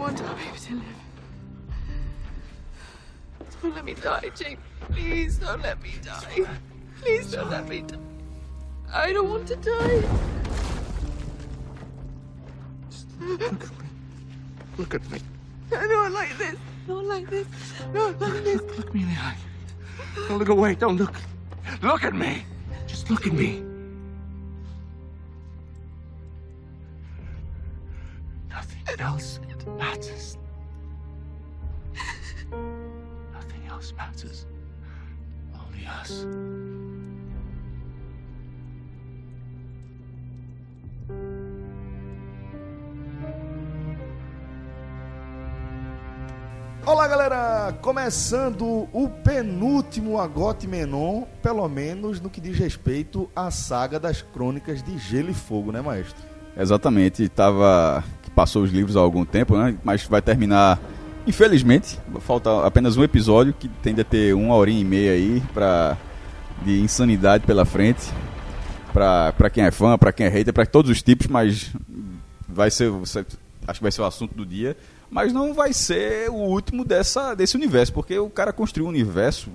want our baby to live. Don't let me die, Jake. Please don't let me die. Please don't let me die. I don't want to die. Look at me. Look at me. No, not like this. Not like this. Not like this. Look me in the eye. Don't look away. Don't look. Look at me. Just look at me. Começando o penúltimo Agote Menon, pelo menos no que diz respeito à saga das crônicas de Gelo e Fogo, né, maestro? Exatamente, tava que passou os livros há algum tempo, né? Mas vai terminar, infelizmente, falta apenas um episódio que tende a ter uma horinha e meia aí para de insanidade pela frente, para quem é fã, para quem é hater, para todos os tipos, mas vai ser, acho que vai ser o assunto do dia, mas não vai ser o último dessa desse universo, porque o cara construiu um universo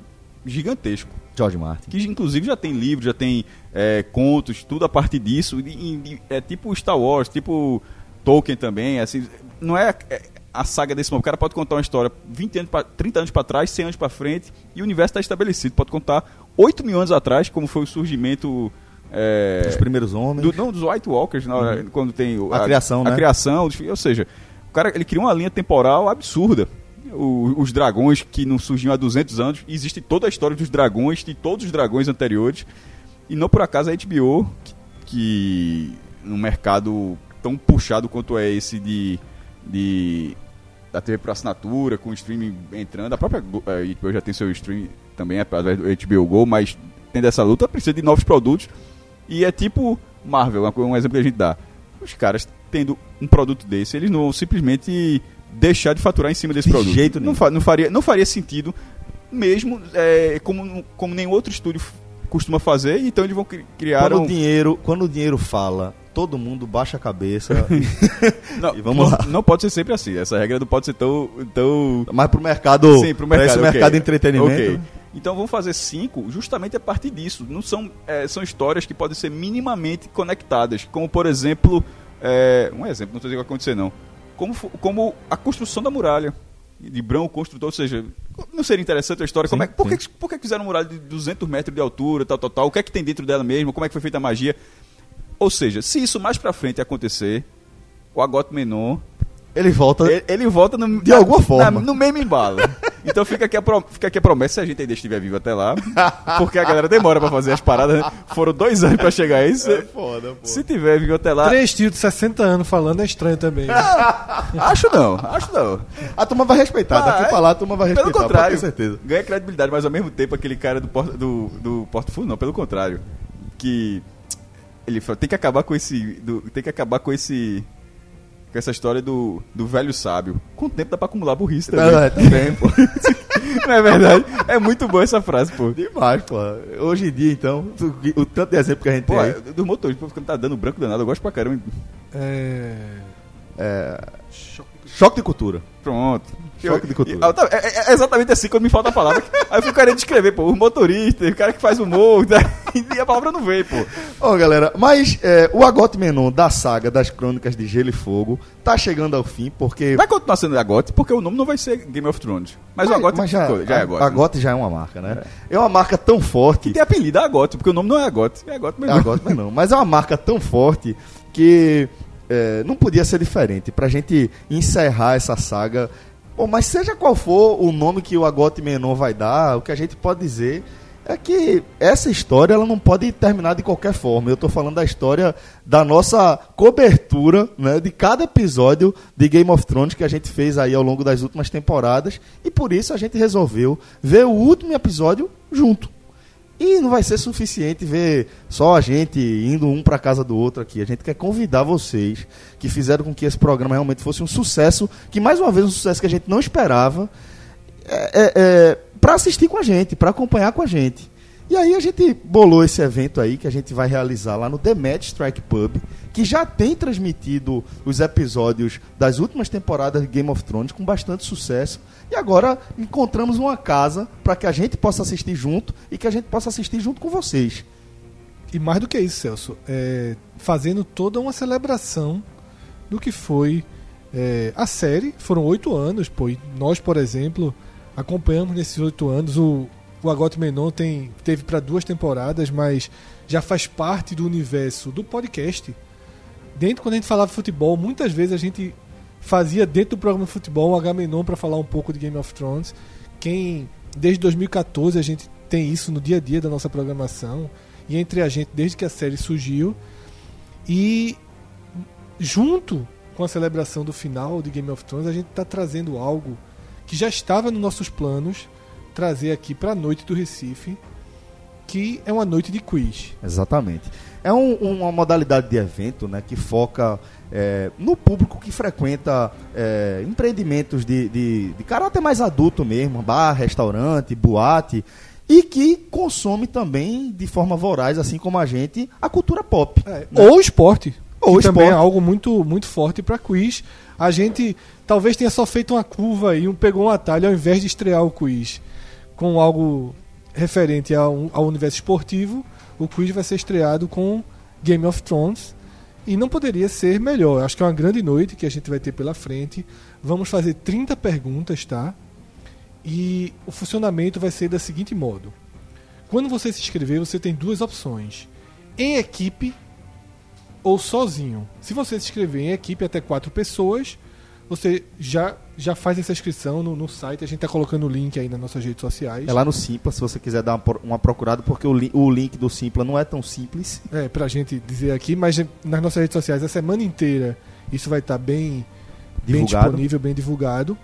gigantesco. George Martin. Que inclusive já tem livros, já tem é, contos, tudo a partir disso. E, e, é tipo Star Wars, tipo Tolkien também. Assim, não é, é a saga desse momento. O cara pode contar uma história 20 anos pra, 30 anos para trás, 100 anos para frente, e o universo está estabelecido. Pode contar 8 mil anos atrás, como foi o surgimento. É, Os primeiros homens. do, não, dos White Walkers, na hora, quando tem o- A criação, a né? criação, ou seja, cara ele cria uma linha temporal absurda. O- os dragões que não surgiam há 200 anos, existe toda a história dos dragões, de todos os dragões anteriores. E não por acaso a HBO, que, que mercado tão puxado quanto é esse de, de da TV por assinatura, com o streaming entrando, a própria Go- eh, HBO já tem seu streaming também, através do HBO Go, mas tendo essa luta, precisa de novos produtos. E é tipo Marvel, co- um exemplo que a gente dá. Os caras tendo um produto desse, eles não vão simplesmente deixar de faturar em cima desse De produto. jeito não, nenhum. fa- não faria, não faria sentido, mesmo é, como, como nenhum outro estúdio costuma fazer, então eles vão cri- criar Quando, um... o dinheiro, quando o dinheiro fala, todo mundo baixa a cabeça. Não, E vamos não, lá. não pode ser sempre assim. Essa regra não pode ser tão. tão Mas pro mercado. Sim, pro mercado. esse ok. mercado de entretenimento. Ok. Então vamos fazer cinco justamente a partir disso. Não são, é, são histórias que podem ser minimamente conectadas. Como, por exemplo. é, um exemplo, não estou dizendo que vai acontecer, não. Como, como a construção da muralha. De Brão, o construtor, ou seja, não seria interessante a história? Como é, por, que, por que fizeram uma muralha de 200 metros de altura, tal, tal, tal? O que é que tem dentro dela mesmo? Como é que foi feita a magia? Ou seja, se isso mais pra frente acontecer, o Agote Menon Ele volta. ele, ele volta no, De alguma forma. no mesmo embalo. Então fica aqui, a pro- fica aqui a promessa, se a gente ainda estiver vivo até lá, porque a galera demora pra fazer as paradas, né? Foram dois anos pra chegar a isso. foda, pô. Se tiver vivo até lá, Três tios de 60 anos falando é estranho também. né? acho não, acho não. A turma vai respeitar. Ah, Daqui é? pra lá a turma vai respeitar. Pelo contrário, pode ter certeza. ganha credibilidade, mas ao mesmo tempo aquele cara do Porto, do, do Porto Fundo, não, pelo contrário, que ele fala, tem que acabar com esse, do- tem que acabar com esse com essa história do, do velho sábio. Com o tempo dá pra acumular burrice também. É, tem, pô. Não é verdade? É muito boa essa frase, pô. Demais, pô. Hoje em dia, então, tu- o tanto de exemplo que a gente Pô, tem. aí. dos motores, pô, ficando tá dando branco danado, eu gosto pra caramba. É. Choque de cultura. Pronto. Choque de cultura. Eu- é, é exatamente assim quando me falta a palavra. Aí eu fico querendo descrever, pô, o motorista, o cara que faz humor, né? e a palavra não vem, pô. Ó, galera, mas é, o Agote Menon da saga das crônicas de Gelo e Fogo tá chegando ao fim, porque. Vai continuar sendo Agote, porque o nome não vai ser Game of Thrones. Mas, o Agote mas já, já é Agote. Agote já é uma marca, né? É, uma marca tão forte. Tem apelido é Agote, porque o nome não é Agote. É Agote É mesmo. Agote, mas não. Mas é uma marca tão forte que é, não podia ser diferente. Pra gente encerrar essa saga. Bom, mas seja qual for o nome que o Agote Menon vai dar, o que a gente pode dizer é que essa história ela não pode terminar de qualquer forma. Eu tô falando da história da nossa cobertura, né, de cada episódio de Game of Thrones que a gente fez aí ao longo das últimas temporadas, e por isso a gente resolveu ver o último episódio junto. E não vai ser suficiente ver só a gente indo um para casa do outro aqui. A gente quer convidar vocês que fizeram com que esse programa realmente fosse um sucesso, que mais uma vez um sucesso que a gente não esperava, é, é, para assistir com a gente, para acompanhar com a gente. E aí a gente bolou esse evento aí que a gente vai realizar lá no The Match Strike Pub, que já tem transmitido os episódios das últimas temporadas de Game of Thrones com bastante sucesso. E agora encontramos uma casa para que a gente possa assistir junto e que a gente possa assistir junto com vocês. E mais do que isso, Celso, é, fazendo toda uma celebração do que foi é, a série. Foram oito anos, pô. nós, por exemplo, acompanhamos nesses oito anos. O, o Agote Menon tem, teve para duas temporadas, mas já faz parte do universo do podcast. Dentro, quando a gente falava futebol, muitas vezes a gente fazia dentro do programa de futebol um H-Menon para falar um pouco de Game of Thrones. Quem, desde 2014, a gente tem isso no dia a dia da nossa programação e entre a gente desde que a série surgiu. E junto com a celebração do final de Game of Thrones, a gente está trazendo algo que já estava nos nossos planos trazer aqui para a noite do Recife, que é uma noite de quiz. Exatamente. É um- uma modalidade de evento né, que foca é, no público que frequenta é, empreendimentos de, de, de caráter mais adulto mesmo, bar, restaurante, boate, e que consome também de forma voraz, assim como a gente, a cultura pop. É, Ou esporte. Ou que também é esporte. algo muito, muito forte para quiz. A gente talvez tenha só feito uma curva aí, um pegou um atalho ao invés de estrear o quiz com algo referente ao, ao universo esportivo. O quiz vai ser estreado com Game of Thrones e não poderia ser melhor. Acho que é uma grande noite que a gente vai ter pela frente. Vamos fazer 30 perguntas, tá? E o funcionamento vai ser da seguinte modo: quando você se inscrever, você tem duas opções. Em equipe ou sozinho. Se você se inscrever em equipe até quatro pessoas, você já, já faz essa inscrição no, no site. A gente está colocando o link aí nas nossas redes sociais. É lá no Simpla, se você quiser dar uma, uma procurada, porque o, li- o link do Simpla não é tão simples. É, pra gente dizer aqui, mas nas nossas redes sociais a semana inteira isso vai estar bem, bem Divulgado. disponível, bem divulgado.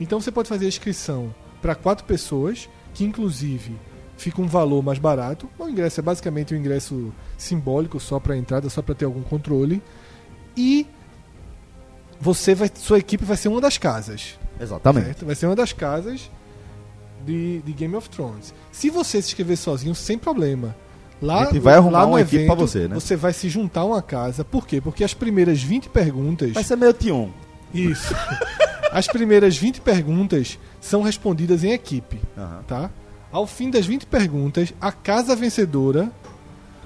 Então você pode fazer a inscrição para quatro pessoas, que inclusive fica um valor mais barato. O ingresso é basicamente um ingresso simbólico só para entrada, só para ter algum controle. E você vai, sua equipe vai ser uma das casas. Exatamente. Certo? Vai ser uma das casas de, de Game of Thrones. Se você se inscrever sozinho, sem problema. Lá, A gente vai arrumar uma equipe evento, pra você, né? Você vai se juntar a uma casa. Por quê? Porque as primeiras 20 perguntas. Vai ser meio Tion. Isso. as primeiras 20 perguntas são respondidas em equipe. Aham. Tá? Ao fim das 20 perguntas, a casa vencedora,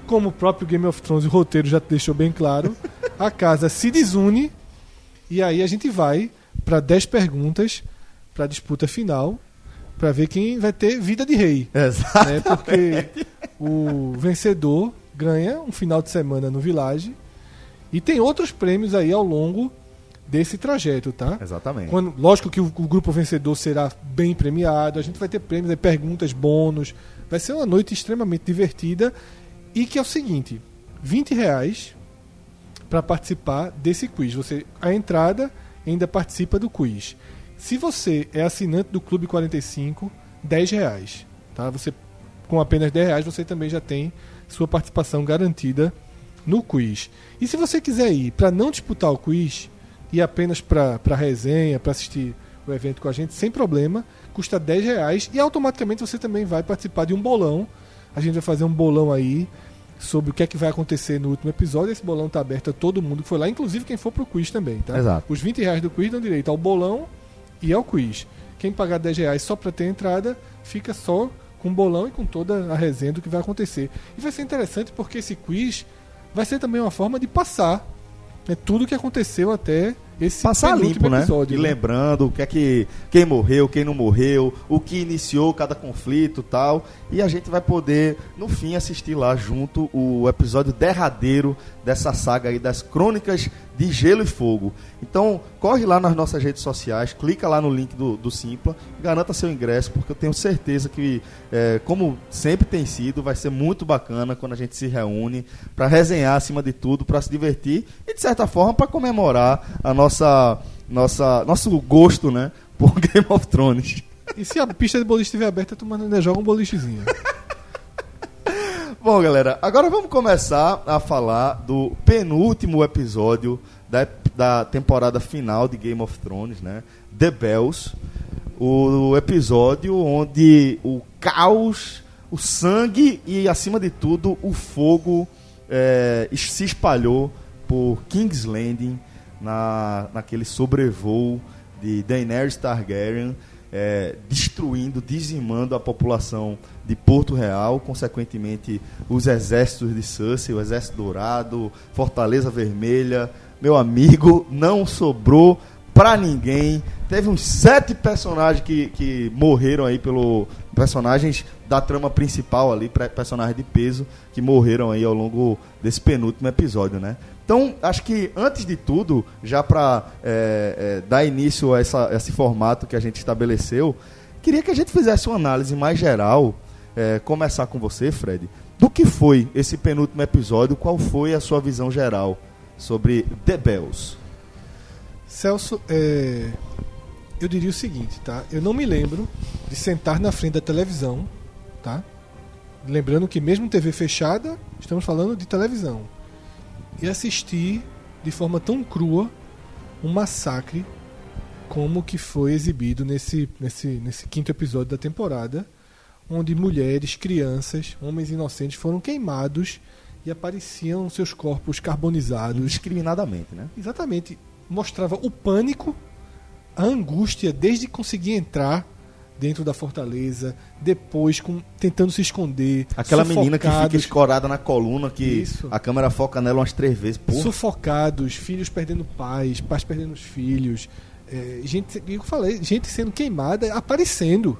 como o próprio Game of Thrones, o roteiro já deixou bem claro, a casa se desune e aí a gente vai para 10 perguntas para a disputa final, para ver quem vai ter vida de rei. Exato. Né? Porque o vencedor ganha um final de semana no Village e tem outros prêmios aí ao longo desse trajeto, tá? Exatamente. Quando- lógico que o, o grupo vencedor será bem premiado, a gente vai ter prêmios, perguntas, bônus. Vai ser uma noite extremamente divertida. E que é o seguinte: 20 reais para participar desse quiz. Você, a entrada ainda participa do quiz. Se você é assinante do Clube 45, 10 reais. Tá? Você, com apenas 10 reais, você também já tem sua participação garantida no quiz. E se você quiser ir para não disputar o quiz, e apenas para resenha, para assistir o evento com a gente, sem problema, custa 10 reais e automaticamente você também vai participar de um bolão. A gente vai fazer um bolão aí sobre o que é que vai acontecer no último episódio. Esse bolão tá aberto a todo mundo que foi lá, inclusive quem for pro quiz também, tá? Exato. Os 20 reais do quiz dão direito ao bolão e ao quiz. Quem pagar 10 reais só para ter entrada, fica só com o bolão e com toda a resenha do que vai acontecer. E vai ser interessante porque esse quiz vai ser também uma forma de passar né, tudo o que aconteceu até esse Passar limpo, né? episódio. E né? lembrando o que é que quem morreu, quem não morreu, o que iniciou cada conflito, tal, e a gente vai poder no fim assistir lá junto o episódio derradeiro dessa saga aí das Crônicas de Gelo e Fogo. Então, corre lá nas nossas redes sociais, clica lá no link do, do Simpla, garanta seu ingresso, porque eu tenho certeza que, é, como sempre tem sido, vai ser muito bacana quando a gente se reúne para resenhar acima de tudo, para se divertir e de certa forma para comemorar a nossa, nossa nosso gosto, né, por Game of Thrones. E se a pista de boliche estiver aberta, tu manda- ainda joga um bolichezinho. Bom, galera, agora vamos começar a falar do penúltimo episódio da, da temporada final de Game of Thrones, né? The Bells. O episódio onde o caos, o sangue e, acima de tudo, o fogo es- se espalhou por King's Landing, na, naquele sobrevoo de Daenerys Targaryen, é, destruindo, dizimando a população de Porto Real, consequentemente os exércitos de Cersei, o Exército Dourado, Fortaleza Vermelha. Meu amigo, não sobrou pra ninguém. Teve uns sete personagens que, que morreram aí pelo. Personagens da trama principal ali, personagens de peso, que morreram aí ao longo desse penúltimo episódio, né? Então, acho que antes de tudo, já para dar início a, essa, esse formato que a gente estabeleceu, queria que a gente fizesse uma análise mais geral, é, começar com você, Fred, do que foi esse penúltimo episódio, qual foi a sua visão geral sobre The Bells? Celso, é, eu diria o seguinte, tá? Eu não me lembro de sentar na frente da televisão, tá? Lembrando que mesmo TV fechada, estamos falando de televisão. E assistir de forma tão crua um massacre como que foi exibido nesse, nesse, nesse quinto episódio da temporada, onde mulheres, crianças, homens inocentes foram queimados e apareciam seus corpos carbonizados Indiscriminadamente, né? Exatamente. Mostrava o pânico, a angústia desde conseguir entrar dentro da fortaleza, depois com, tentando se esconder. Aquela menina que fica escorada na coluna, que Isso. a câmera foca nela umas três vezes. Porra. Sufocados, filhos perdendo pais, pais perdendo os filhos. é, gente, eu falei, gente sendo queimada, aparecendo.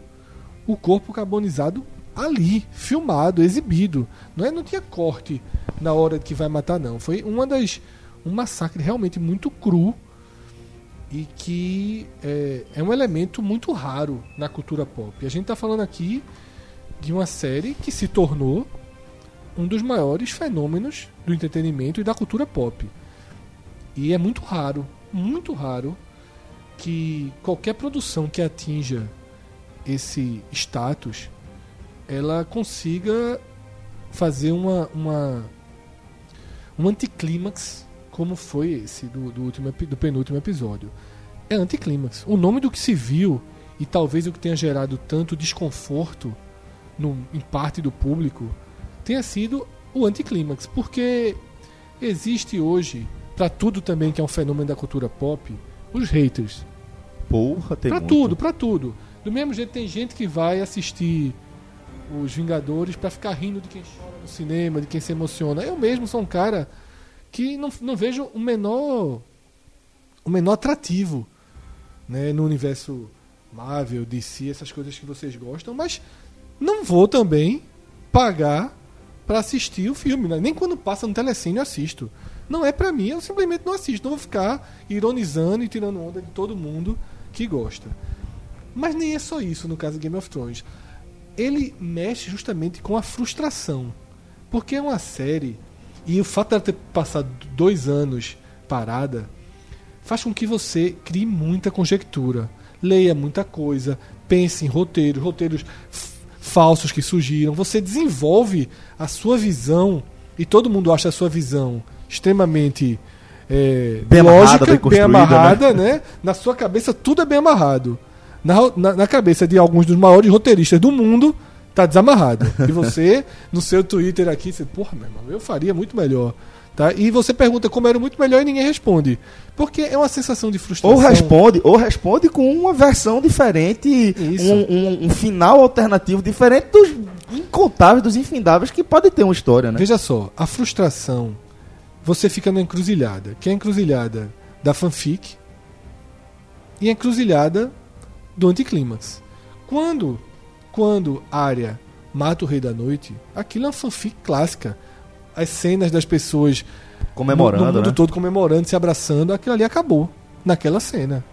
O corpo carbonizado ali, filmado, exibido. Não, é, não tinha corte na hora que vai matar, não. Foi uma das. um massacre realmente muito cru e que é, é um elemento muito raro na cultura pop. A gente está falando aqui de uma série que se tornou um dos maiores fenômenos do entretenimento e da cultura pop. E é muito raro, muito raro, que qualquer produção que atinja esse status ela consiga fazer uma, uma um anticlímax como foi esse do, do, último, do penúltimo episódio. É anticlímax. O nome do que se viu e talvez o que tenha gerado tanto desconforto no, em parte do público tenha sido o anticlímax, porque existe hoje, para tudo também que é um fenômeno da cultura pop, os haters. Porra, tem Pra muito. tudo, pra tudo. Do mesmo jeito tem gente que vai assistir os Vingadores pra ficar rindo de quem chora no cinema, de quem se emociona. Eu mesmo sou um cara que não, não vejo o menor o menor atrativo né, no universo Marvel, DC, essas coisas que vocês gostam, mas não vou também pagar pra assistir o filme, né? nem quando passa no telecine eu assisto. Não é pra mim, eu simplesmente não assisto, não vou ficar ironizando e tirando onda de todo mundo que gosta. Mas nem é só isso no caso de Game of Thrones. Ele mexe justamente com a frustração. Porque é uma série, e o fato dela ter passado dois anos parada, faz com que você crie muita conjectura, leia muita coisa, pense em roteiros, roteiros falsos que surgiram. Você desenvolve a sua visão, e todo mundo acha a sua visão extremamente é, Bem amarrada, lógica, bem bem, construída, amarrada, né? Na sua cabeça tudo é bem amarrado. Na, na, na cabeça de alguns dos maiores roteiristas do mundo, tá desamarrado. E você, no seu Twitter aqui, você, porra, meu irmão, eu faria muito melhor. Tá? E você pergunta como era muito melhor e ninguém responde. Porque é uma sensação de frustração. Ou responde, ou responde com uma versão diferente, um, um- um final alternativo diferente dos incontáveis, dos infindáveis que pode ter uma história, né? Veja só, a frustração, você fica na encruzilhada, que é a encruzilhada da fanfic e a encruzilhada do anticlímax. Quando, quando Arya mata o Rei da Noite, aquilo é uma fanfic clássica. As cenas das pessoas Comemorando, no, no mundo né? todo comemorando, se abraçando, aquilo ali acabou naquela cena.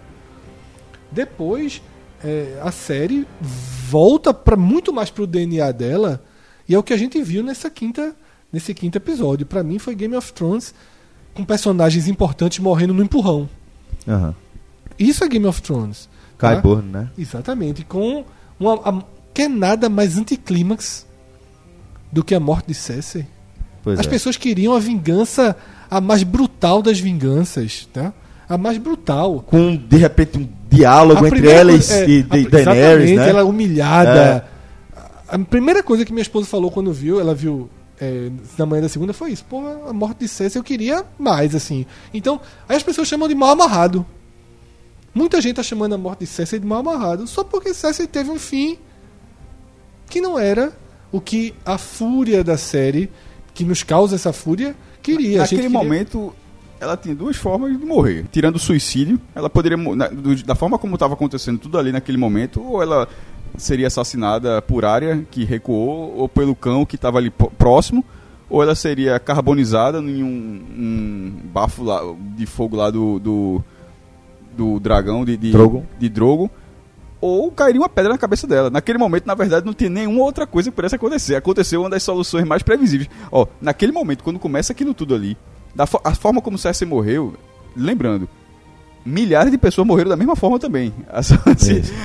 Depois, é, a série volta para muito mais pro DNA dela e é o que a gente viu nessa quinta, nesse quinto episódio. Para mim foi Game of Thrones com personagens importantes morrendo no empurrão. Aham. Isso é Game of Thrones. Tá? Né? Exatamente, com uma a- que é nada mais anticlímax do que a morte de Cersei. Pois As é. pessoas queriam a vingança, a mais brutal das vinganças, tá? A mais brutal. Com, de repente, um diálogo A entre ela e, é, e a- Da- Daenerys, né? Ela humilhada. A primeira coisa que minha esposa falou quando viu, ela viu é, na manhã da segunda foi isso. Pô, a morte de Cersei eu queria mais, assim. Então, aí as pessoas chamam de mal amarrado. Muita gente tá chamando a morte de Cersei de mal amarrado, só porque Cersei teve um fim que não era o que a fúria da série, que nos causa essa fúria, queria. Naquele queria- momento, ela tinha duas formas de morrer. Tirando o suicídio, ela poderia. na- do- da forma como estava acontecendo tudo ali naquele momento, ou ela seria assassinada por área que recuou, ou pelo cão que estava ali próximo, ou ela seria carbonizada em um, um bafo lá, de fogo lá do. do, do dragão de, de Drogon. de Drogo, ou cairia uma pedra na cabeça dela. Naquele momento, na verdade, não tinha nenhuma outra coisa que pudesse acontecer. Aconteceu uma das soluções mais previsíveis. Ó, naquele momento, quando começa aquilo tudo ali, da fo- a forma como Cersei morreu, lembrando, milhares de pessoas morreram da mesma forma também. Assim,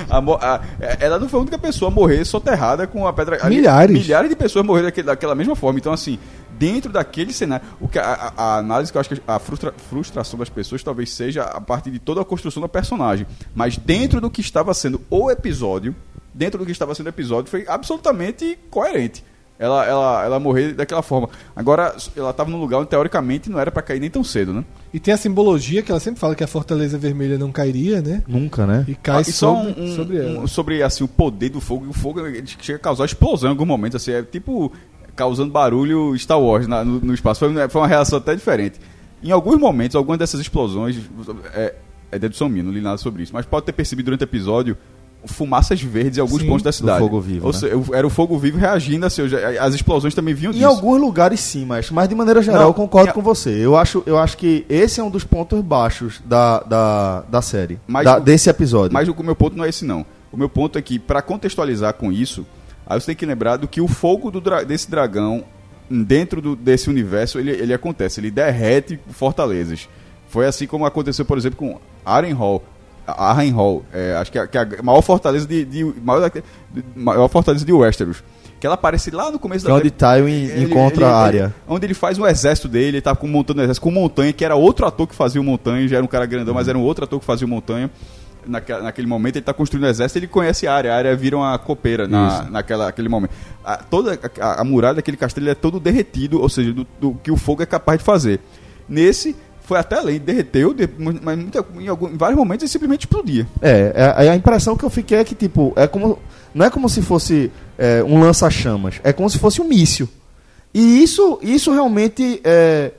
a a- ela não foi a única pessoa a morrer soterrada com a pedra. Milhares. Milhares de pessoas morreram daquele- daquela mesma forma. Então, assim, dentro daquele cenário, o que a, a- a análise que eu acho que a frustra- frustração das pessoas talvez seja a partir de toda a construção da personagem. Mas dentro do que estava sendo o episódio, dentro do que estava sendo o episódio, foi absolutamente coerente. Ela, ela, ela morrer daquela forma. Agora, ela estava num lugar onde teoricamente não era pra cair nem tão cedo, né? E tem a simbologia que ela sempre fala que a Fortaleza Vermelha não cairia, né? Nunca, né? E cai Ah, e só sobre, um- um- sobre ela. um- sobre, assim, o poder do fogo. E o fogo ele chega a causar explosão em algum momento. Assim, é tipo causando barulho Star Wars na- no, no espaço. Foi, foi uma reação até diferente. Em alguns momentos, algumas dessas explosões. É, é dedução minha, não li nada sobre isso. Mas pode ter percebido durante o episódio fumaças verdes em alguns Sim, pontos da cidade. fogo vivo, Ou né? seja, era o fogo vivo reagindo, assim, as explosões também vinham Em disso. alguns lugares sim, mas, mas de maneira geral Não, eu concordo em- com você. Eu acho, eu acho que esse é um dos pontos baixos da, da, da série. Mas da- o- desse episódio. Mas o meu ponto não é esse, não. O meu ponto é que, pra contextualizar com isso, aí você tem que lembrar do que o fogo do dra- desse dragão, dentro do- desse universo, ele, ele acontece. Ele derrete fortalezas. Foi assim como aconteceu, por exemplo, com Harrenhal. Harrenhal, é, acho que é, que é a maior fortaleza de, de- maior, de- maior fortaleza de Westeros. Que ela aparece lá no começo que é onde Tywin ele- encontra ele- a área. onde ele faz um exército dele, ele tá com, montando um exército com Montanha, que era outro ator que fazia o Montanha, já era um cara grandão, mas era um outro ator que fazia o Montanha. Naque, naquele momento ele tá construindo um exército, ele conhece a área, a área vira uma copeira na, naquela, naquele momento. A, toda a, a muralha daquele castelo é todo derretido, ou seja, do, do que o fogo é capaz de fazer. Nesse, foi até além, derreteu, de- mas muita- em, algum- em vários momentos ele simplesmente explodia. É, é, a impressão que eu fiquei é que, tipo, é como. Não é como se fosse é, um lança-chamas, é como se fosse um míssil. E isso, isso realmente. É,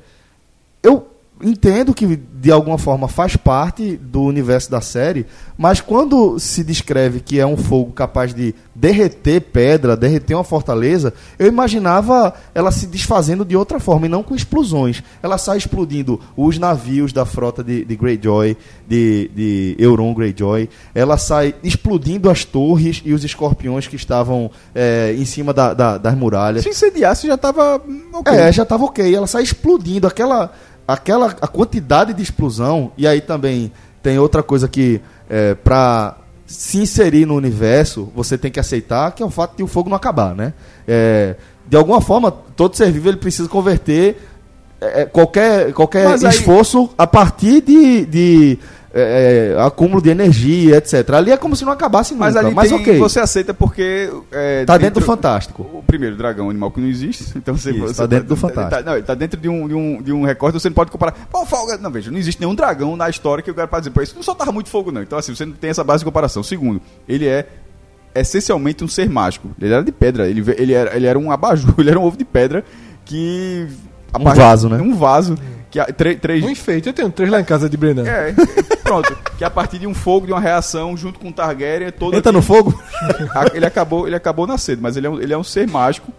eu entendo que, de alguma forma, faz parte do universo da série, mas quando se descreve que é um fogo capaz de derreter pedra, derreter uma fortaleza, eu imaginava ela se desfazendo de outra forma, e não com explosões. Ela sai explodindo os navios da frota de, de Greyjoy, de, de Euron Greyjoy, ela sai explodindo as torres e os escorpiões que estavam é, em cima da- da- das muralhas. Se incendiasse já tava. hum, ok. É, já tava ok. Ela sai explodindo. Aquela, aquela a quantidade de explosão. E aí também tem outra coisa que, é, pra se inserir no universo, você tem que aceitar, que é o fato de o fogo não acabar, né? É, de alguma forma, todo ser vivo ele precisa converter é, qualquer, qualquer Mas aí- esforço a partir de. de é, é, acúmulo de energia, etc. Ali é como se não acabasse nunca. Mas ali mas tem- ok. você aceita porque. É, Tá dentro do Fantástico. O primeiro, dragão, um animal que não existe. Então você, Isso, você tá dentro do tá- Fantástico. Tá, não, tá dentro de um, de, um, de um recorde, você não pode comparar. Pô, folga. Não, veja, não existe nenhum dragão na história que o cara pode dizer, pô, isso não soltava muito fogo, não. Então, assim, você não tem essa base de comparação. Segundo, ele é essencialmente um ser mágico. Ele era de pedra, ele, ele, era, ele era um abajur, ele era um ovo de pedra que. Um vaso, né? Um vaso. Que a, tre- três, Um enfeite, eu tenho três lá em casa de Brenan. é, pronto. que a partir de um fogo, de uma reação, junto com o Targaryen, toda. Entra no fogo? Ele acabou ele acabou nascendo, mas ele é um, ele é um ser mágico.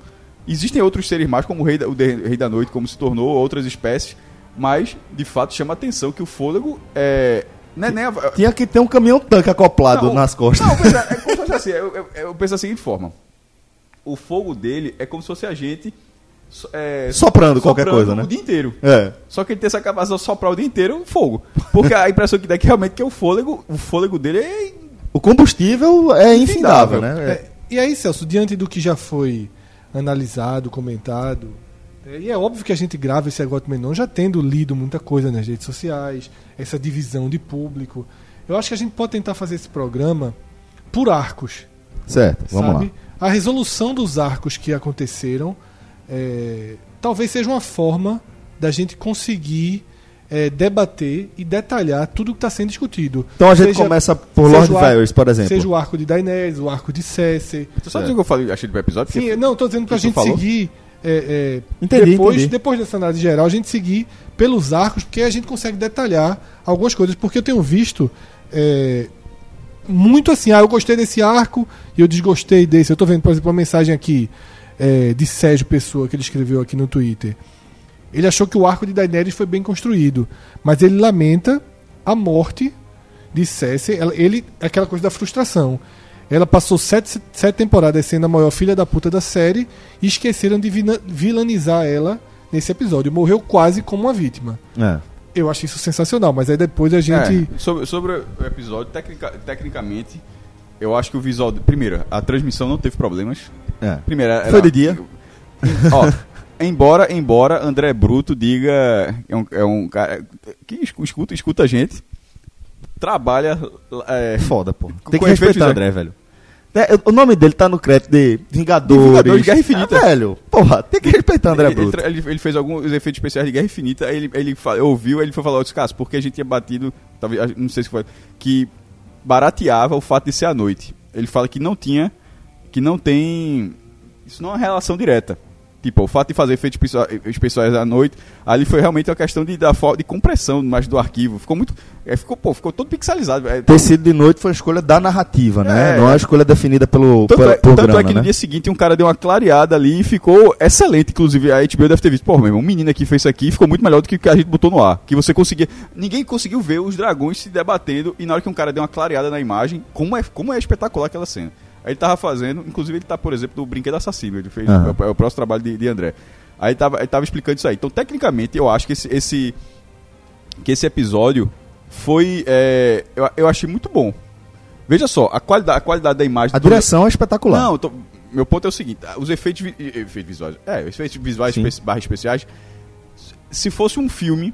Existem outros seres mágicos, como o rei, da, o rei da noite, como se tornou, outras espécies, mas de fato chama a atenção que o fôlego é. É nem a- Tinha que ter um caminhão-tanque acoplado Não, nas costas. Não, pois é, é como se fosse assim, eu, eu- eu penso da seguinte forma: o fogo dele é como se fosse a gente é, Soprando qualquer coisa, né? o dia inteiro. É. Só que ele tem essa capacidade de soprar o dia inteiro fogo. Porque a impressão que dá é que realmente que o fôlego, o fôlego dele é O combustível é infindável, Infindável. né? É, e aí, Celso, diante do que já foi analisado, comentado, é, e é óbvio que a gente grava esse Agote Menon já tendo lido muita coisa nas redes sociais, essa divisão de público. Eu acho que a gente pode tentar fazer esse programa por arcos. Certo, vamos sabe? lá. A resolução dos arcos que aconteceram é, talvez seja uma forma da gente conseguir é, debater e detalhar tudo que está sendo discutido. Então a gente Seja- começa por Lord arco- Varys, por exemplo. Seja o arco de Daenerys, o arco de Cersei. Tu sabe o que eu falei, achei do episódio? Sim, não, tô dizendo que tu gente falou? seguir. é, é, Entendi, depois, entendi. depois dessa análise geral, a gente seguir pelos arcos, porque a gente consegue detalhar algumas coisas. Porque eu tenho visto é, muito assim, ah, eu gostei desse arco e eu desgostei desse. Eu tô vendo, por exemplo, uma mensagem aqui é, de Sérgio Pessoa que ele escreveu aqui no Twitter. Ele achou que o arco de Daenerys foi bem construído, mas ele lamenta a morte de Cersei. Ela- Ele, aquela coisa da frustração. Ela passou sete, sete temporadas sendo a maior filha da puta da série e esqueceram de vilanizar ela nesse episódio. Morreu quase como uma vítima. É. Eu acho isso sensacional, mas aí depois a gente. É, sobre, sobre o episódio, tecnica- tecnicamente, eu acho que o visual. Primeiro, a transmissão não teve problemas. É. Primeiro, ela- Foi de dia. Ó, embora, embora André Bruto diga. É um, é um cara que escu- escuta, escuta a gente. Trabalha. É, Foda, pô. Tem que respeitar o? André, velho. É, o nome dele tá no crédito de Vingadores. De Vingadores, Guerra Infinita. É, velho, porra, tem que respeitar André ele, Bruto. ele, ele fez alguns efeitos especiais de Guerra Infinita. Aí ele, ele ouviu, ele foi falar: "Ô, Cássio, porque a gente tinha batido. Talvez, não sei se foi. Que barateava o fato de ser à noite. Ele fala que não tinha. Que não tem. Isso não é uma relação direta. Tipo, o fato de fazer efeitos especia- especiais à noite, ali foi realmente uma questão de, da, de compressão mais do arquivo. Ficou muito. é, ficou, pô, ficou todo pixelizado. É, Ter sido de noite foi uma escolha da narrativa, né? É. Não é uma escolha definida pelo Tanto, por, é, por tanto é que né? no dia seguinte um cara deu uma clareada ali e ficou excelente. Inclusive, a HBO deve ter visto, pô, meu irmão, um menino aqui fez isso aqui ficou muito melhor do que o que a gente botou no ar. Que você conseguia. Ninguém conseguiu ver os dragões se debatendo e na hora que um cara deu uma clareada na imagem, como é, como é espetacular aquela cena. Aí ele tava fazendo, inclusive ele tá, por exemplo, do Brinquedo Assassino, ele fez, é, o- é o próximo trabalho de, de André. Aí tava, ele tava explicando isso aí. Então, tecnicamente, eu acho que esse, esse, que esse episódio foi. é, eu, eu achei muito bom. Veja só, a qualidade, a qualidade da imagem. A direção é espetacular. Não, tô- meu ponto é o seguinte: os efeitos, vi- efeitos visuais. É, os efeitos visuais espe barra especiais. Se fosse um filme,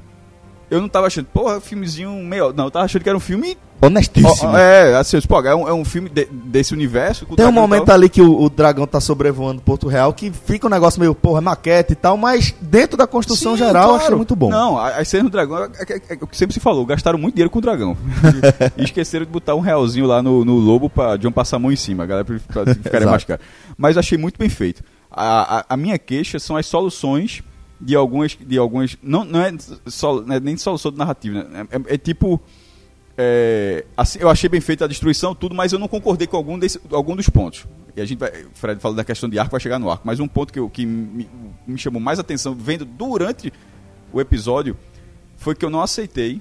eu não tava achando, porra, filmezinho meio. Não, eu tava achando que era um filme. Honestíssimo. ó, é, assim, eu pô, é um, é um filme de- desse universo. Tem um momento tal. ali que o, o dragão tá sobrevoando Porto Real que fica um negócio meio, porra, maquete e tal, mas dentro da construção Sim, geral eu claro. achei muito bom. Não, as cenas do dragão é, é- é o que sempre se falou, gastaram muito dinheiro com o dragão. e esqueceram de botar um realzinho lá no, no lobo pra John passar a mão em cima, a galera pra pra ficarem mais caro. Mas achei muito bem feito. A, a, a minha queixa são as soluções de algumas. De algumas não, não, é só, não é nem solução de narrativa, né? é, é- é tipo. é, assim, eu achei bem feita a destruição, tudo, mas eu não concordei com algum, desse, algum dos pontos. E a gente vai. O Fred falou da questão de arco, vai chegar no arco. Mas um ponto que, eu, que me, me chamou mais atenção, vendo durante o episódio, foi que eu não aceitei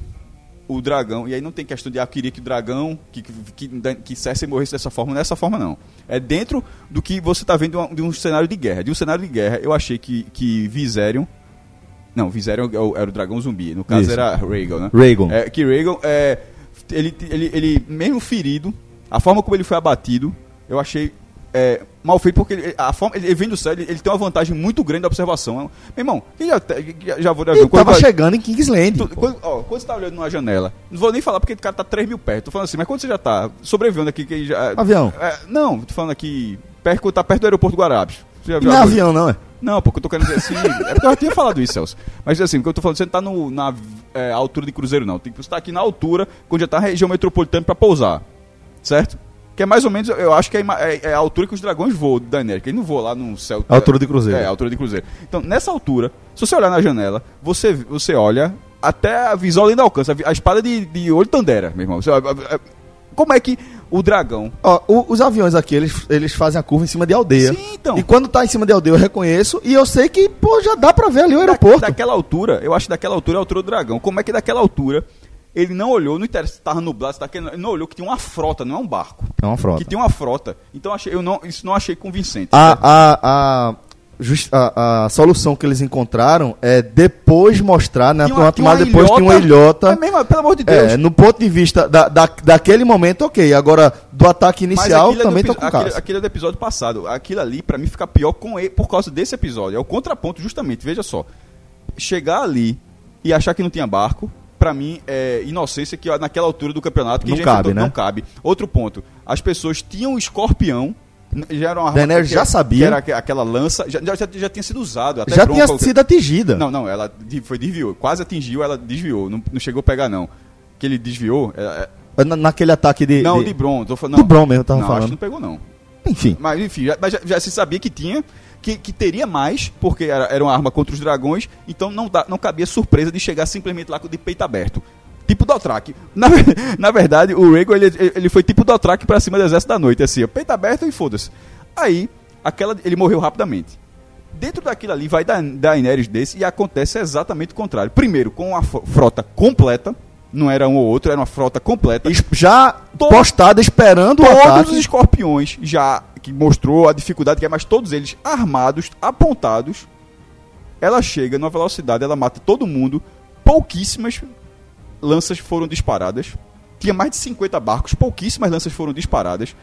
o dragão. E aí não tem questão de, ah, queria que o dragão, que, que, que, Cersei morresse dessa forma. Dessa forma, não. É dentro do que você está vendo de, uma- de um cenário de guerra. De um cenário de guerra, eu achei que, que Viserion. Não, Viserion é era o dragão zumbi. No caso Isso. era Rhaegal, né? É, que Reagan, é, ele, ele, ele, mesmo ferido, a forma como ele foi abatido, eu achei é, mal feito, porque ele, a forma, ele, vem do céu, ele, ele tem uma vantagem muito grande da observação. Meu irmão, já, já, já vou Ele tava vai- chegando em Kingsland. tu- quando, ó, quando você tá olhando numa janela, não vou nem falar porque o cara tá 3 mil perto, tô falando assim, mas quando você já tá sobrevivendo aqui, que já, Avião. é, não, tô falando aqui, perto, tá perto do aeroporto Guarabes. Já Não é a- avião, não, é? não, porque eu tô querendo dizer assim. é porque eu já tinha falado isso, Celso. Mas assim, porque eu tô falando, você não tá no, na é, altura de cruzeiro, não. Tem que tá aqui na altura, quando já tá na região metropolitana pra pousar. Certo? Que é mais ou menos, eu acho que é, é- é a altura que os dragões voam da Daenerys, que ele não voa lá no céu. Altura de cruzeiro. É, altura de cruzeiro. Então, nessa altura, se você olhar na janela, você, você olha até a visão além do alcance, a, a espada de, de olho Tandera, meu irmão. Você- a- a- a- como é que o dragão Ó, o- os aviões aqui, eles, eles fazem a curva em cima de aldeia. Sim, então. E quando tá em cima de aldeia, eu reconheço. E eu sei que, pô, já dá pra ver ali o aeroporto. Da, daquela altura, eu acho que daquela altura é a altura do dragão. Como é que daquela altura ele não olhou, não interessa se tava nublado, se tá querendo, ele não olhou que tinha uma frota, não é um barco. É uma frota. Que tinha uma frota. Então achei, eu não, isso não achei convincente. A, a, a, just- a, a solução que eles encontraram é depois mostrar, né? Tinha Uma, tomada depois tinha uma ilhota. É mesmo, pelo amor de Deus. É, no ponto de vista da, da, daquele momento, ok. Agora, do ataque inicial, aquilo é do também tô com aquilo, caso. aquilo é do episódio passado. Aquilo ali, pra mim, fica pior com ele, por causa desse episódio. É o contraponto, justamente. Veja só. Chegar ali e achar que não tinha barco, pra mim, é inocência que naquela altura do campeonato que Não cabe, né? não cabe. Outro ponto. As pessoas tinham escorpião Já era uma Daenerys que- já sabia. Que era aque- aquela lança, já, já, já- tinha sido usado. Até Já tinha sido atingida. Não, não, ela foi desviou. Quase atingiu, ela desviou. Não, não chegou a pegar, não. Que ele desviou. é- é- Na- naquele ataque de. não, de, de Bron. Tô falando, do não. Bron mesmo, eu tava não, acho que falando. não pegou, não. Enfim. Mas enfim, já, já, já se sabia que tinha, que, que teria mais, porque era, era uma arma contra os dragões, então não, dá, não cabia surpresa de chegar simplesmente lá com de peito aberto. Tipo Dothraki. Na, na verdade, o Rhaegon, ele, ele foi tipo Dothraki pra cima do Exército da Noite, assim, ó, peito aberto e foda-se. Aí, aquela, ele morreu rapidamente. Dentro daquilo ali vai da Daenerys desse e acontece exatamente o contrário. Primeiro, com uma fro- frota completa, não era um ou outro, era uma frota completa. Já Todo- postada esperando o Todos ataque. os escorpiões já que mostrou a dificuldade que é, mas todos eles armados, apontados. Ela chega numa velocidade, ela mata todo mundo. Pouquíssimas lanças foram disparadas. Tinha mais de 50 barcos, pouquíssimas lanças foram disparadas.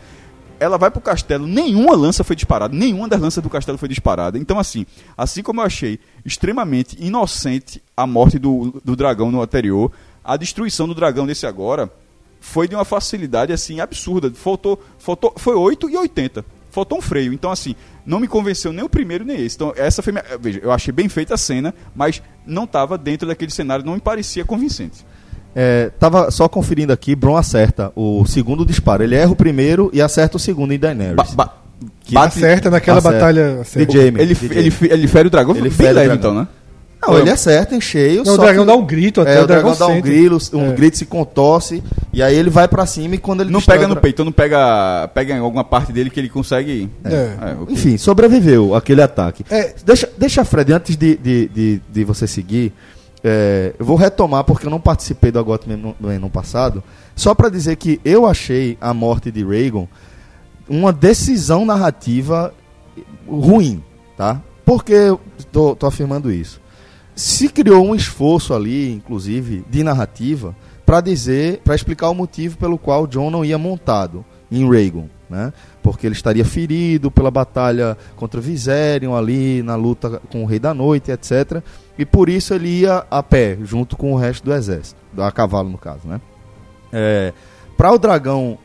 Ela vai pro castelo, nenhuma lança foi disparada, nenhuma das lanças do castelo foi disparada. Então, assim, assim como eu achei extremamente inocente a morte do, do dragão no anterior, a destruição do dragão desse agora foi de uma facilidade assim absurda. Faltou, faltou, foi 8 e 80. Faltou um freio. Então, assim, não me convenceu nem o primeiro nem esse. Então, essa foi minha. Veja, eu achei bem feita a cena, mas não estava dentro daquele cenário, não me parecia convincente. É, tava só conferindo aqui, Bron acerta o segundo disparo. Ele erra o primeiro e acerta o segundo em Daenerys. Ba- ba- Que bate- Acerta naquela Acerta. batalha. acerta. De Jaime. ele, ele, Jaime. ele fere o dragão, Ele ele fere o dragão. então, né? Não, ele acerta em cheio. Não, o dragão que- dá um grito até, É, o dragão, dá um grilo, um É. grito se contorce e aí ele vai pra cima e quando ele Não destrói pega no peito, não pega, pega em alguma parte dele que ele consegue. É. É, ok. Enfim, sobreviveu aquele ataque. É. Deixa, deixa, Fred, antes de, de, de, de você seguir, é, eu vou retomar porque eu não participei do Agot no, no ano passado, só pra dizer que eu achei a morte de Reagan uma decisão narrativa ruim, tá? Por que eu tô, tô afirmando isso? Se criou um esforço ali, inclusive, de narrativa, pra dizer, para explicar o motivo pelo qual John não ia montado em Reagan, né? Porque ele estaria ferido pela batalha contra Viserion ali na luta com o Rei da Noite, etc. E por isso ele ia a pé, junto com o resto do exército, a cavalo no caso, né? É, para o dragão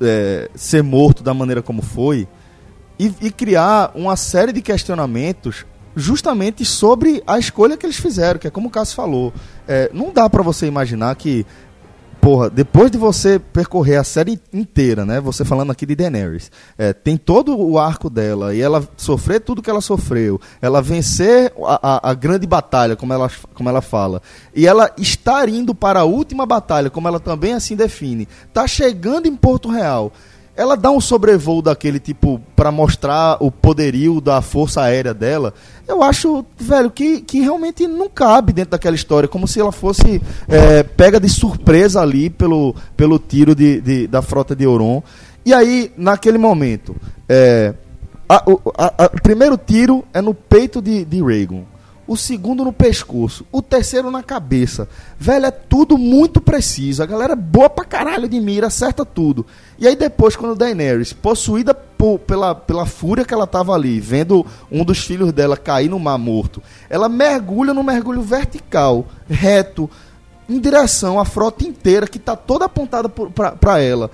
é, ser morto da maneira como foi e, e criar uma série de questionamentos justamente sobre a escolha que eles fizeram, que é como o Cássio falou. É, não dá pra você imaginar que, porra, depois de você percorrer a série inteira, né? Você falando aqui de Daenerys, é, tem todo o arco dela e ela sofrer tudo que ela sofreu, ela vencer a, a- a grande batalha, como ela, como ela fala, e ela estar indo para a última batalha, como ela também assim define, tá chegando em Porto Real. Ela dá um sobrevoo daquele tipo pra mostrar o poderio da força aérea dela. Eu acho, velho, que, que realmente não cabe dentro daquela história, como se ela fosse é, pega de surpresa ali pelo, pelo tiro de, de- da frota de Euron. E aí, naquele momento, é, a- o a- a- o primeiro tiro é no peito de, de Rhaegon. O segundo no pescoço. O terceiro na cabeça. Velho, é tudo muito preciso. A galera é boa pra caralho de mira, acerta tudo. E aí depois, quando Daenerys, possuída por- pela, pela fúria que ela tava ali, vendo um dos filhos dela cair no mar morto, ela mergulha no mergulho vertical, reto, em direção à frota inteira que tá toda apontada pra ela.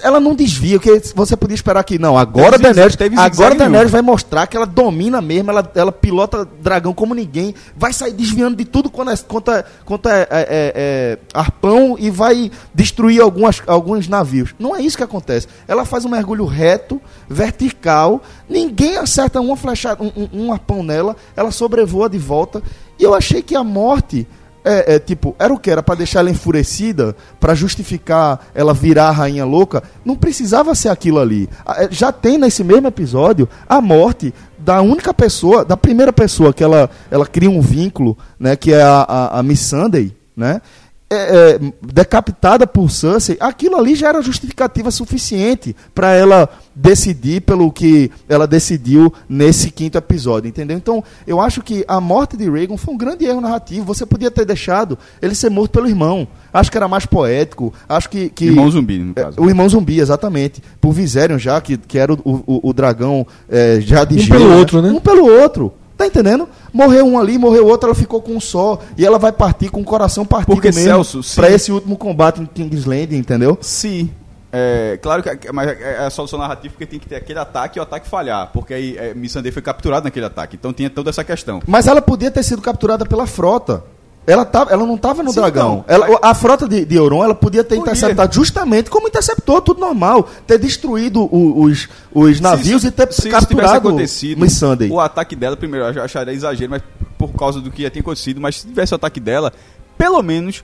Ela não desvia, porque você podia esperar que não, agora Teve zigue- Daenerys, teve agora Daenerys vai mostrar que ela domina mesmo, ela, ela pilota dragão como ninguém, vai sair desviando de tudo quanto é, quanto é, quanto é, é- é- é arpão e vai destruir algumas, alguns navios. Não é isso que acontece. Ela faz um mergulho reto, vertical, ninguém acerta uma flecha, um, um- um arpão nela, ela sobrevoa de volta. E eu achei que a morte é, é, tipo, era o que? Era pra deixar ela enfurecida? Pra justificar ela virar a rainha louca? Não precisava ser aquilo ali. É, Já tem nesse mesmo episódio a morte da única pessoa, da primeira pessoa que ela, ela cria um vínculo, né? Que é a, a, a Miss Sunday, né? É, é, decapitada por Cersei, aquilo ali já era justificativa suficiente para ela decidir pelo que ela decidiu nesse quinto episódio, entendeu? Então, eu acho que a morte de Rhaegon foi um grande erro narrativo. Você podia ter deixado ele ser morto pelo irmão. Acho que era mais poético. Acho que. que Irmão zumbi, no é, caso. O irmão zumbi, exatamente. Por Viserion já, que, que era o, o, o dragão é, já de Um gelo, pelo outro, né? Um pelo outro. Tá entendendo? Morreu um ali, morreu outro, ela ficou com um só. E ela vai partir com o coração partido Porque, mesmo Celso, se- pra esse último combate em Kingsland, entendeu? Se É, claro que é- mas é a solução narrativa porque tem que ter aquele ataque e o ataque falhar. Porque aí é, Missandei foi capturado naquele ataque. Então tinha toda essa questão. Mas ela podia ter sido capturada pela frota. Ela, tava, ela não estava no Sim, dragão. então, Ela- a frota de, de Euron ela podia ter Podia. interceptado justamente como interceptou, tudo normal. Ter destruído o- os, os navios Se e ter se capturado acontecido, Sunday. o ataque dela, primeiro, eu acharia exagero, mas por causa do que já tinha acontecido, mas se tivesse o ataque dela, pelo menos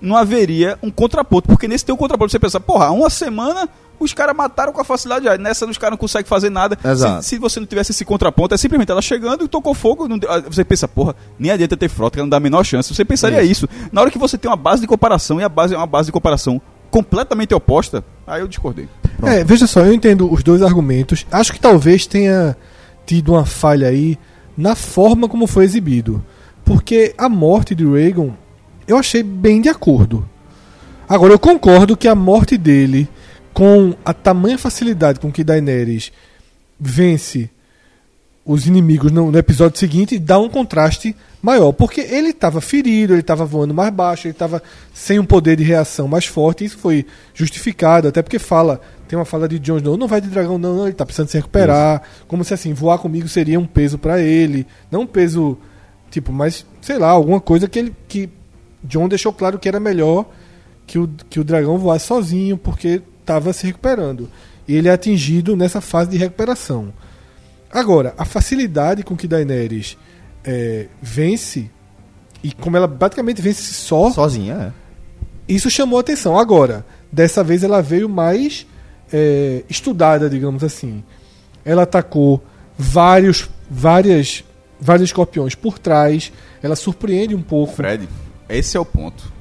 não haveria um contraponto, porque nesse tem um contraponto você pensa, porra, uma semana os caras mataram com a facilidade, nessa os caras não conseguem fazer nada. Se, se você não tivesse esse contraponto, é simplesmente ela chegando e tocou fogo, não você pensa, porra, nem adianta ter frota, que não dá a menor chance. Você pensaria isso. Na hora que você tem uma base de comparação e a base é uma base de comparação completamente oposta, aí eu discordei. É, veja só, eu entendo os dois argumentos. Acho que talvez tenha tido uma falha aí na forma como foi exibido. Porque a morte de Rhaegon eu achei bem de acordo. Agora, eu concordo que a morte dele, com a tamanha facilidade com que Daenerys vence os inimigos no, no episódio seguinte, dá um contraste maior. Porque ele estava ferido, ele estava voando mais baixo, ele estava sem um poder de reação mais forte. Isso foi justificado, até porque fala. Tem uma fala de Jon Snow, não vai de dragão não, não ele está precisando se recuperar. Como se assim, voar comigo seria um peso para ele. Não um peso, tipo, mas, sei lá, alguma coisa que ele. que John deixou claro que era melhor que o, que o dragão voasse sozinho, porque estava se recuperando. E ele é atingido nessa fase de recuperação. Agora, a facilidade com que Daenerys é, vence, e como ela praticamente vence só, Sozinha, é. isso chamou atenção. Agora, dessa vez ela veio mais é, estudada, digamos assim. Ela atacou vários, várias, vários escorpiões por trás. Ela surpreende um pouco. Fred, esse é o ponto.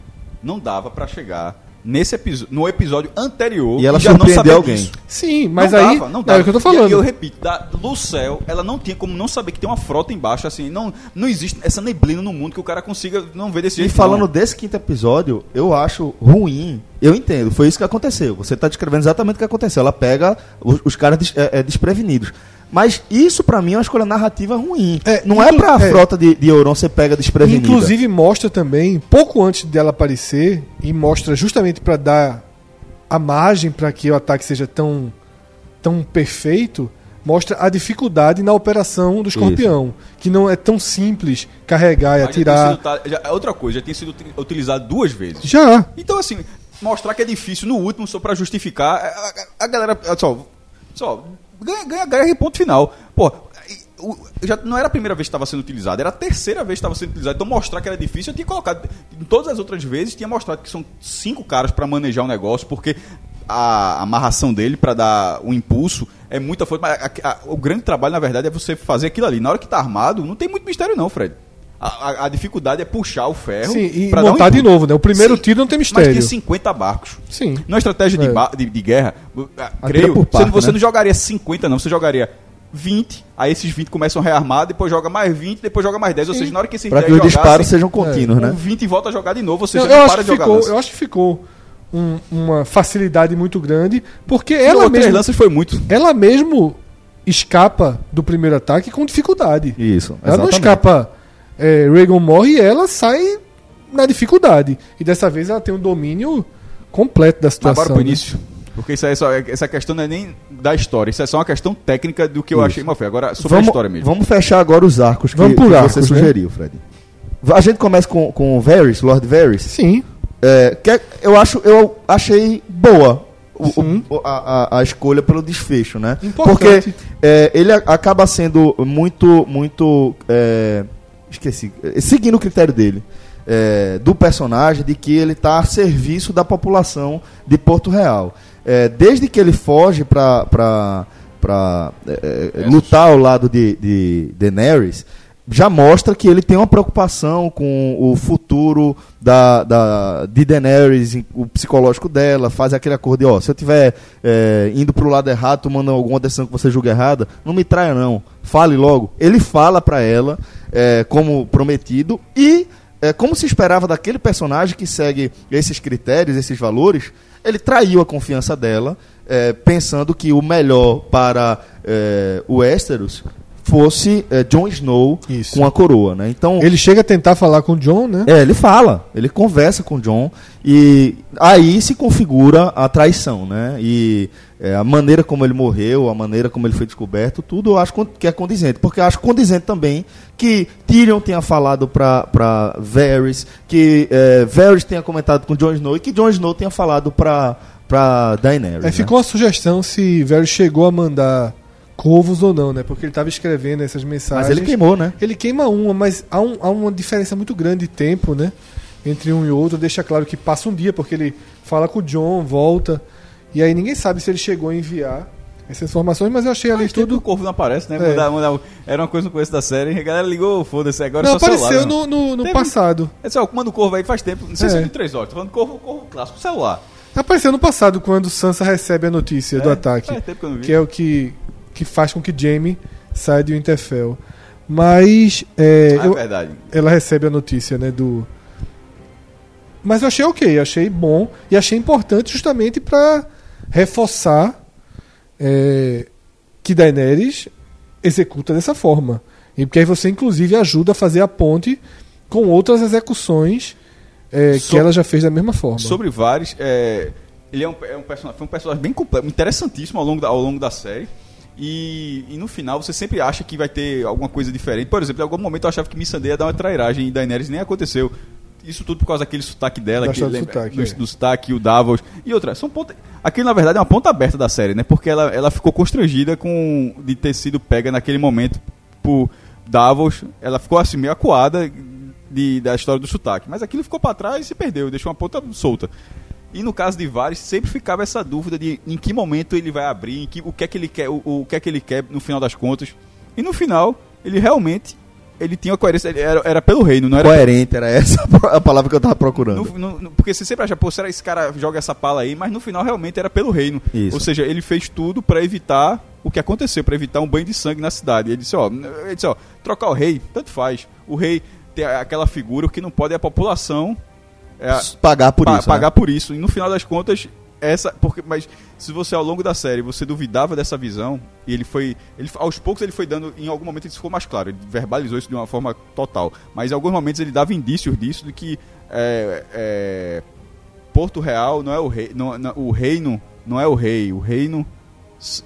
Não dava pra chegar nesse episódio, no episódio anterior E ela já não surpreendeu saber alguém. disso. Sim, mas não aí dava, não é dava. o que eu tô E falando. eu repito, da, do céu, ela não tinha como não saber que tem uma frota embaixo, assim, não, não existe essa neblina no mundo que o cara consiga não ver desse E jeito. falando não. desse quinto episódio, eu acho ruim. Eu entendo, foi isso que aconteceu. Você está descrevendo exatamente o que aconteceu. Ela pega os, os caras des- é, é, desprevenidos. Mas isso, pra mim, é uma escolha narrativa ruim. É, não é pra é. frota de, de Euron ser pega desprevenida. Inclusive mostra também, pouco antes dela aparecer, e mostra justamente para dar a margem para que o ataque seja tão, tão perfeito, mostra a dificuldade na operação do escorpião. Que não é tão simples carregar e Mas já atirar. sido ta- já- é outra coisa, já tinha sido uti- utilizado duas vezes. Já. Então, assim, mostrar que é difícil no último só pra justificar. A, a- a galera. olha Só, só ganha, ganha guerra e ponto final. Pô, o- já não era a primeira vez que estava sendo utilizado, era a terceira vez que estava sendo utilizado. Então, mostrar que era difícil, eu tinha colocado. Em todas as outras vezes, tinha mostrado que são cinco caras pra manejar o negócio, porque a amarração dele pra dar um impulso é muita força. Mas a- a- o grande trabalho, na verdade, é você fazer aquilo ali. Na hora que tá armado, não tem muito mistério, não, Fred. A, a- a dificuldade é puxar o ferro Sim, e pra dar um montar de novo, né? O primeiro Sim, tiro não tem Mas mistério. tinha 50 barcos. Sim. Na estratégia de, É. ba- de, de guerra, ah, Atira creio, por não- você né? não jogaria 50, não. Você jogaria 20, aí esses 20 começam a rearmar, depois joga mais 20, depois joga mais 10. Ou seja, na hora que esses Pra 10 que os disparos sejam contínuos, o né? 20 volta a jogar de novo, ou seja, Eu, não eu para que de jogar ficou, lance. eu acho que ficou um- uma facilidade muito grande, porque Ela ela mesmo, lances foi muito. ela mesmo escapa do primeiro ataque com dificuldade. Isso. Ela não escapa. É, Reagan morre e ela sai na dificuldade. E dessa vez ela tem um domínio completo da situação. bora pro né? início. Porque isso é só, essa questão não é nem da história, isso é só uma questão técnica do que eu Isso. achei mal feio. Agora, sobre vamos, a história mesmo. Vamos fechar agora os arcos que, Vamos por que arcos, você né? sugeriu, Fred. A gente começa com, com o Varys, Lord Varys. Sim. É, que é- eu acho, eu achei boa o- o- a, a- a escolha pelo desfecho, né? Importante. Porque é, ele acaba sendo muito, muito, é, esqueci, é, seguindo o critério dele, é, do personagem, de que ele está a serviço da população de Porto Real. É, desde que ele foge para para lutar ao lado de, de Daenerys, já mostra que ele tem uma preocupação com o futuro da, da, de Daenerys, o psicológico dela, faz aquele acordo de, ó, se eu tiver é, indo pro lado errado, tomando alguma decisão que você julga errada, não me traia não, fale logo. Ele fala pra ela, é, como prometido, e é, como se esperava daquele personagem que segue esses critérios, esses valores, ele traiu a confiança dela, é, pensando que o melhor para é, o Westeros fosse é, Jon Snow Isso. com a coroa, né? Então Ele chega a tentar falar com o John, né? é, ele fala, ele conversa com o John e aí se configura a traição, né? E é, a maneira como ele morreu, a maneira como ele foi descoberto, tudo eu acho que é condizente. Porque eu acho condizente também que Tyrion tenha falado pra, pra Varys, que é, Varys tenha comentado com Jon Snow e que Jon Snow tenha falado pra, pra Daenerys. Aí né? ficou uma sugestão se Varys chegou a mandar corvos ou não, né? Porque ele estava escrevendo essas mensagens. Mas ele queimou, né? Ele queima uma, mas há, um- há uma diferença muito grande de tempo, né? Entre um e outro. Deixa claro que passa um dia, porque ele fala com o John, volta. E aí ninguém sabe se ele chegou a enviar essas informações, mas eu achei ali Mas tudo o corvo não aparece, né? É. Mudar- mudar- era uma coisa no começo da série, a galera ligou, foda-se, agora Não, é só apareceu celular, no, no, no Teve- passado. É só, manda o corvo aí faz tempo, não sei se É. é de três horas, tô falando corvo, corvo clássico, celular. Apareceu no passado, quando Sansa recebe a notícia do É, ataque. Faz tempo que eu não vi. que é o que, que faz com que Jaime saia de Winterfell. Mas é, Ah, é eu- verdade. ela recebe a notícia, né, do Mas eu achei OK, achei bom e achei importante justamente para reforçar é, que Daenerys executa dessa forma. E porque aí você inclusive ajuda a fazer a ponte com outras execuções é, que ela já fez da mesma forma. Sobre Varys, é, ele é um, é um personagem, foi um personagem bem completo, interessantíssimo ao longo da, ao longo da série. E, e no final você sempre acha que vai ter alguma coisa diferente. Por exemplo, em algum momento eu achava que Missandei ia dar uma trairagem e Daenerys nem aconteceu. Isso tudo por causa daquele sotaque dela, que lembra- sotaque, do, é. do sotaque, o Davos. E outra, são ponta, aquilo na verdade é uma ponta aberta da série, né? Porque ela, ela ficou constrangida com de ter sido pega naquele momento por Davos. Ela ficou assim meio acuada de, da história do sotaque. Mas aquilo ficou pra trás e se perdeu, deixou uma ponta solta. E no caso de Varys, sempre ficava essa dúvida de em que momento ele vai abrir, em que, o que é que ele quer, o, o que é que ele quer no final das contas. E no final, ele realmente ele tinha uma coerência, era, era pelo reino, não era Coerente, era essa a palavra que eu tava procurando. no- no- porque você sempre acha, pô, será que esse cara joga essa pala aí? Mas no final realmente era pelo reino. Isso. Ou seja, ele fez tudo pra evitar o que aconteceu, pra evitar um banho de sangue na cidade. Ele disse, ó, ele disse, ó, trocar o rei, tanto faz. O rei tem aquela figura o que não pode é a população é, pagar por pa- isso. né? pagar por isso. E no final das contas, essa. Porque, mas se você ao longo da série você duvidava dessa visão, e ele foi. Ele, aos poucos ele foi dando. Em algum momento isso ficou mais claro. Ele verbalizou isso de uma forma total. Mas em alguns momentos ele dava indícios disso de que é, é, Porto Real não é o rei. Não, não- o reino não é o rei. O reino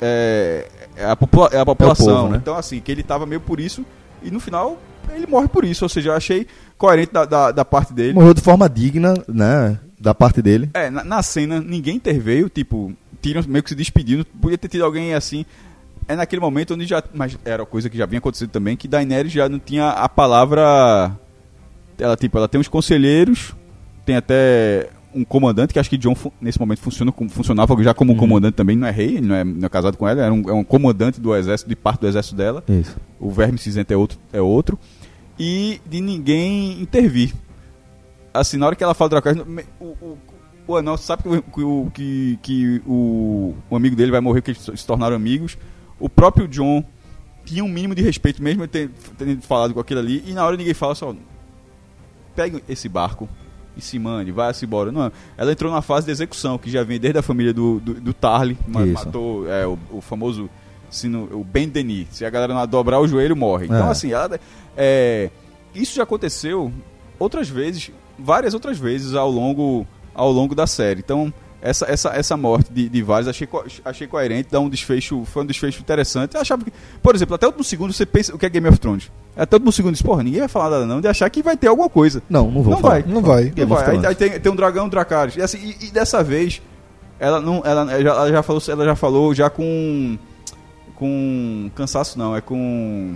é, é a, popula- é a população. povo, né? Então, assim, que ele tava meio por isso. E no final ele morre por isso. Ou seja, eu achei coerente da, da, da parte dele. Morreu de forma digna, né? Da parte dele. É, na, na cena ninguém interveio, tipo, Tyrion meio que se despedindo, podia ter tido alguém assim. É naquele momento onde já. Mas era coisa que já vinha acontecendo também, que Daenerys já não tinha a palavra. Ela, tipo, ela tem uns conselheiros, tem até um comandante, que acho que John nesse momento funciona como, funcionava já como um comandante também, não é rei, ele não é, não é casado com ela, era um, é um comandante do exército, de parte do exército dela Isso. o verme cinzento é outro, é outro, e de ninguém intervir. Assim, na hora que ela fala me- o, o, o anão sabe que, o- que, que, o, o amigo dele vai morrer, que eles se tornaram amigos. O próprio John tinha um mínimo de respeito, mesmo tendo, tendo falado com aquilo ali, e na hora ninguém fala só, pega esse barco e se mande, vai-se embora. Não, ela entrou na fase de execução, que já vem desde a família do, do, do Tarly, Isso. matou é, o, o famoso sino, o Ben Denis. Se a galera não dobrar o joelho, morre. Então, É. assim, ela, é, isso já aconteceu outras vezes, várias outras vezes ao longo, ao longo da série. Então, essa, essa, essa morte de, de vários achei, co- achei coerente, dá um desfecho, foi um desfecho interessante. Eu achava que, por exemplo, até o último segundo você pensa o que é Game of Thrones. Até o último segundo diz, porra, ninguém vai falar nada não, de achar que vai ter alguma coisa. Não, não vou Não falar. vai. Não vai. Não vai. Aí, aí tem, tem um dragão, um Dracarys. E, assim, e, e dessa vez, ela não, ela, ela já, falou, ela já falou já com com cansaço não, é com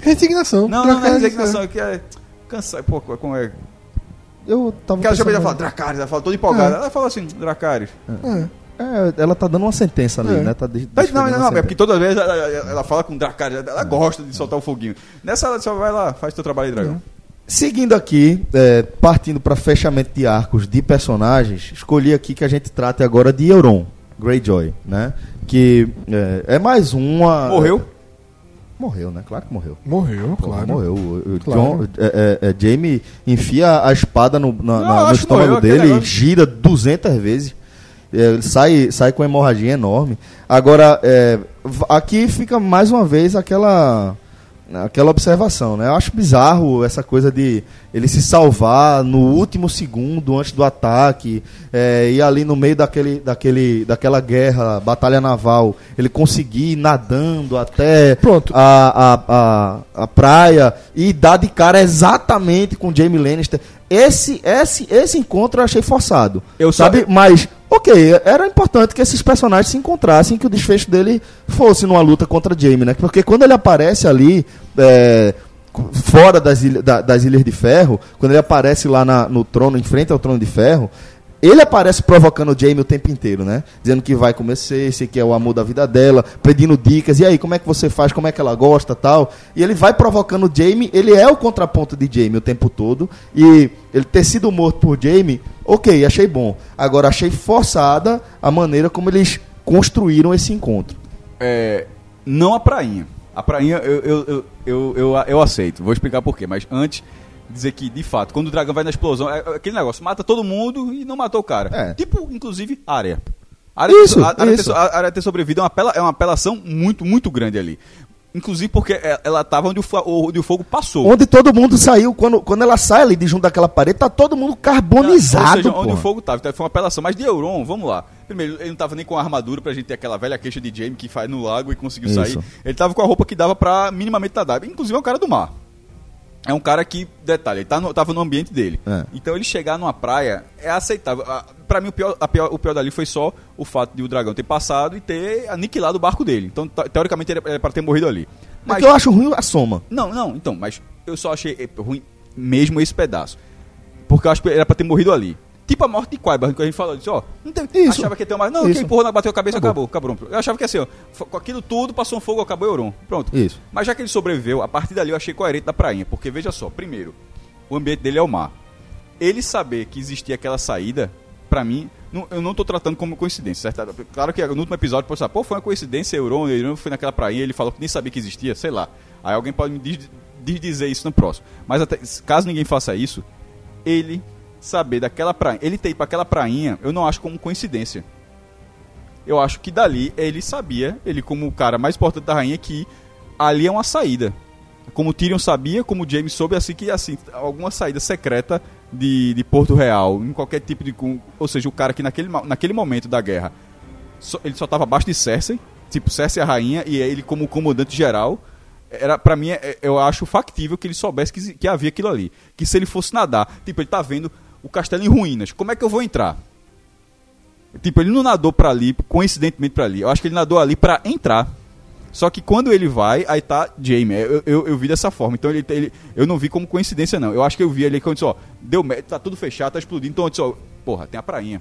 Resignação. não, não, não é resignação, é que é cansaço, pô, como é? Eu tava Porque ela já pensando- fala Dracarys, ela fala toda empolgada. É. Ela fala assim, Dracarys. É. É, ela tá dando uma sentença ali, É. né? Tá de- Mas não, desferindo não, uma não, é porque toda vez ela, ela- fala com Dracarys, ela gosta de soltar o foguinho. Nessa ela só vai lá, faz teu trabalho aí, dragão. Seguindo aqui, é, partindo para fechamento de arcos de personagens, escolhi aqui que a gente trate agora de Euron Greyjoy, né? Que é, é mais uma. Morreu? Morreu, né? Claro que morreu. Morreu, Pô, claro. Morreu. O, o Claro. John, é, é, é, Jamie enfia a espada no, na- Não, na- no morreu estômago aquele dele, negócio. gira 200 vezes. É, ele sai, sai com hemorragia enorme. Agora, é, aqui fica mais uma vez aquela aquela observação, né? Eu acho bizarro essa coisa de ele se salvar no último segundo antes do ataque é, e ali no meio daquele, daquele, daquela guerra, batalha naval, ele conseguir ir nadando até Pronto. a, a, a, a praia e dar de cara exatamente com Jamie Lannister. Esse, esse, esse encontro eu achei forçado. Eu só- sabe? Mas, ok, era importante que esses personagens se encontrassem, que o desfecho dele fosse numa luta contra Jamie, né? Porque quando ele aparece ali, é, fora das, ilha- da- das Ilhas de Ferro, quando ele aparece lá na- no trono, em frente ao trono de ferro, ele aparece provocando o Jamie o tempo inteiro, né? Dizendo que vai comer esse que é o amor da vida dela, pedindo dicas, e aí, como é que você faz, como é que ela gosta tal. E ele vai provocando o Jamie, ele é o contraponto de Jamie o tempo todo, e ele ter sido morto por Jamie, ok, achei bom. Agora, achei forçada a maneira como eles construíram esse encontro. É, não a prainha. A prainha eu, eu, eu, eu, eu, aceito. Vou explicar por quê. Mas antes, dizer que, de fato, quando o dragão vai na explosão, é é aquele negócio, mata todo mundo e não matou o cara. É. Tipo, inclusive, área. A área, Isso, ter, a, área isso. ter, a área ter sobrevivido é uma, apela, é uma apelação muito, muito grande ali. Inclusive porque é- ela estava onde, o onde o fogo passou. Onde todo mundo saiu, quando, quando ela sai ali de junto daquela parede, tá todo mundo carbonizado. Ou seja, onde o fogo estava. Então foi uma apelação. Mas de Euron, vamos lá. Primeiro, ele não tava nem com a armadura pra gente ter aquela velha queixa de Jaime que faz no lago e conseguiu Isso. sair. Ele tava com a roupa que dava pra minimamente nadar. Inclusive é um cara do mar. É um cara que, detalhe, ele tá no, tava no ambiente dele. É. Então ele chegar numa praia é aceitável. Pra mim, o pior, pior- o pior dali foi só o fato de o dragão ter passado e ter aniquilado o barco dele. Então, te- teoricamente, ele era pra ter morrido ali. Mas que eu acho ruim a soma. Não, não, então, mas eu só achei eh, ruim mesmo esse pedaço. Porque eu acho que era pra ter morrido ali. Tipo a morte de Quaibar, que a gente falou, disse, ó, não tem, Isso. achava que ia ter uma... Não, Isso. quem empurrou, bateu a cabeça, Acabou. acabou, acabou. Eu achava que assim, ó, com aquilo tudo, passou um fogo, acabou Euron. Pronto. Isso. Mas já que ele sobreviveu, a partir dali eu achei coerente da prainha, porque veja só, primeiro, o ambiente dele é o mar. Ele saber que existia aquela saída, pra mim, não- eu não tô tratando como coincidência, certo? Claro que no último episódio pode pensar, pô, foi uma coincidência, Euron, Euron foi naquela prainha, ele falou que nem sabia que existia, sei lá. Aí alguém pode me diz- desdizer isso no próximo. Mas até- caso ninguém faça isso, ele saber daquela prainha, ele ter ido pra aquela prainha, eu não acho como coincidência. Eu acho que dali ele sabia, ele como o cara mais importante da rainha, que ali é uma saída. Como Tyrion sabia, como James soube, assim que assim, alguma saída secreta de, de Porto Real, em qualquer tipo de. Ou seja, o cara que naquele, naquele momento da guerra, só- ele só estava abaixo de Cersei, tipo, Cersei a rainha, e ele como comandante geral, era para mim, é- eu acho factível que ele soubesse que, que havia aquilo ali. Que se ele fosse nadar, tipo, ele tá vendo o castelo em ruínas, como é que eu vou entrar? Tipo, ele não nadou pra ali, coincidentemente pra ali. Eu acho que ele nadou ali pra entrar. Só que quando ele vai, aí tá Jamie. Eu, eu, eu vi dessa forma. Então ele, ele- eu não vi como coincidência, não. Eu acho que eu vi ali quando disse, ó, deu merda, tá tudo fechado, tá explodindo. Então eu disse, ó, porra, tem a prainha.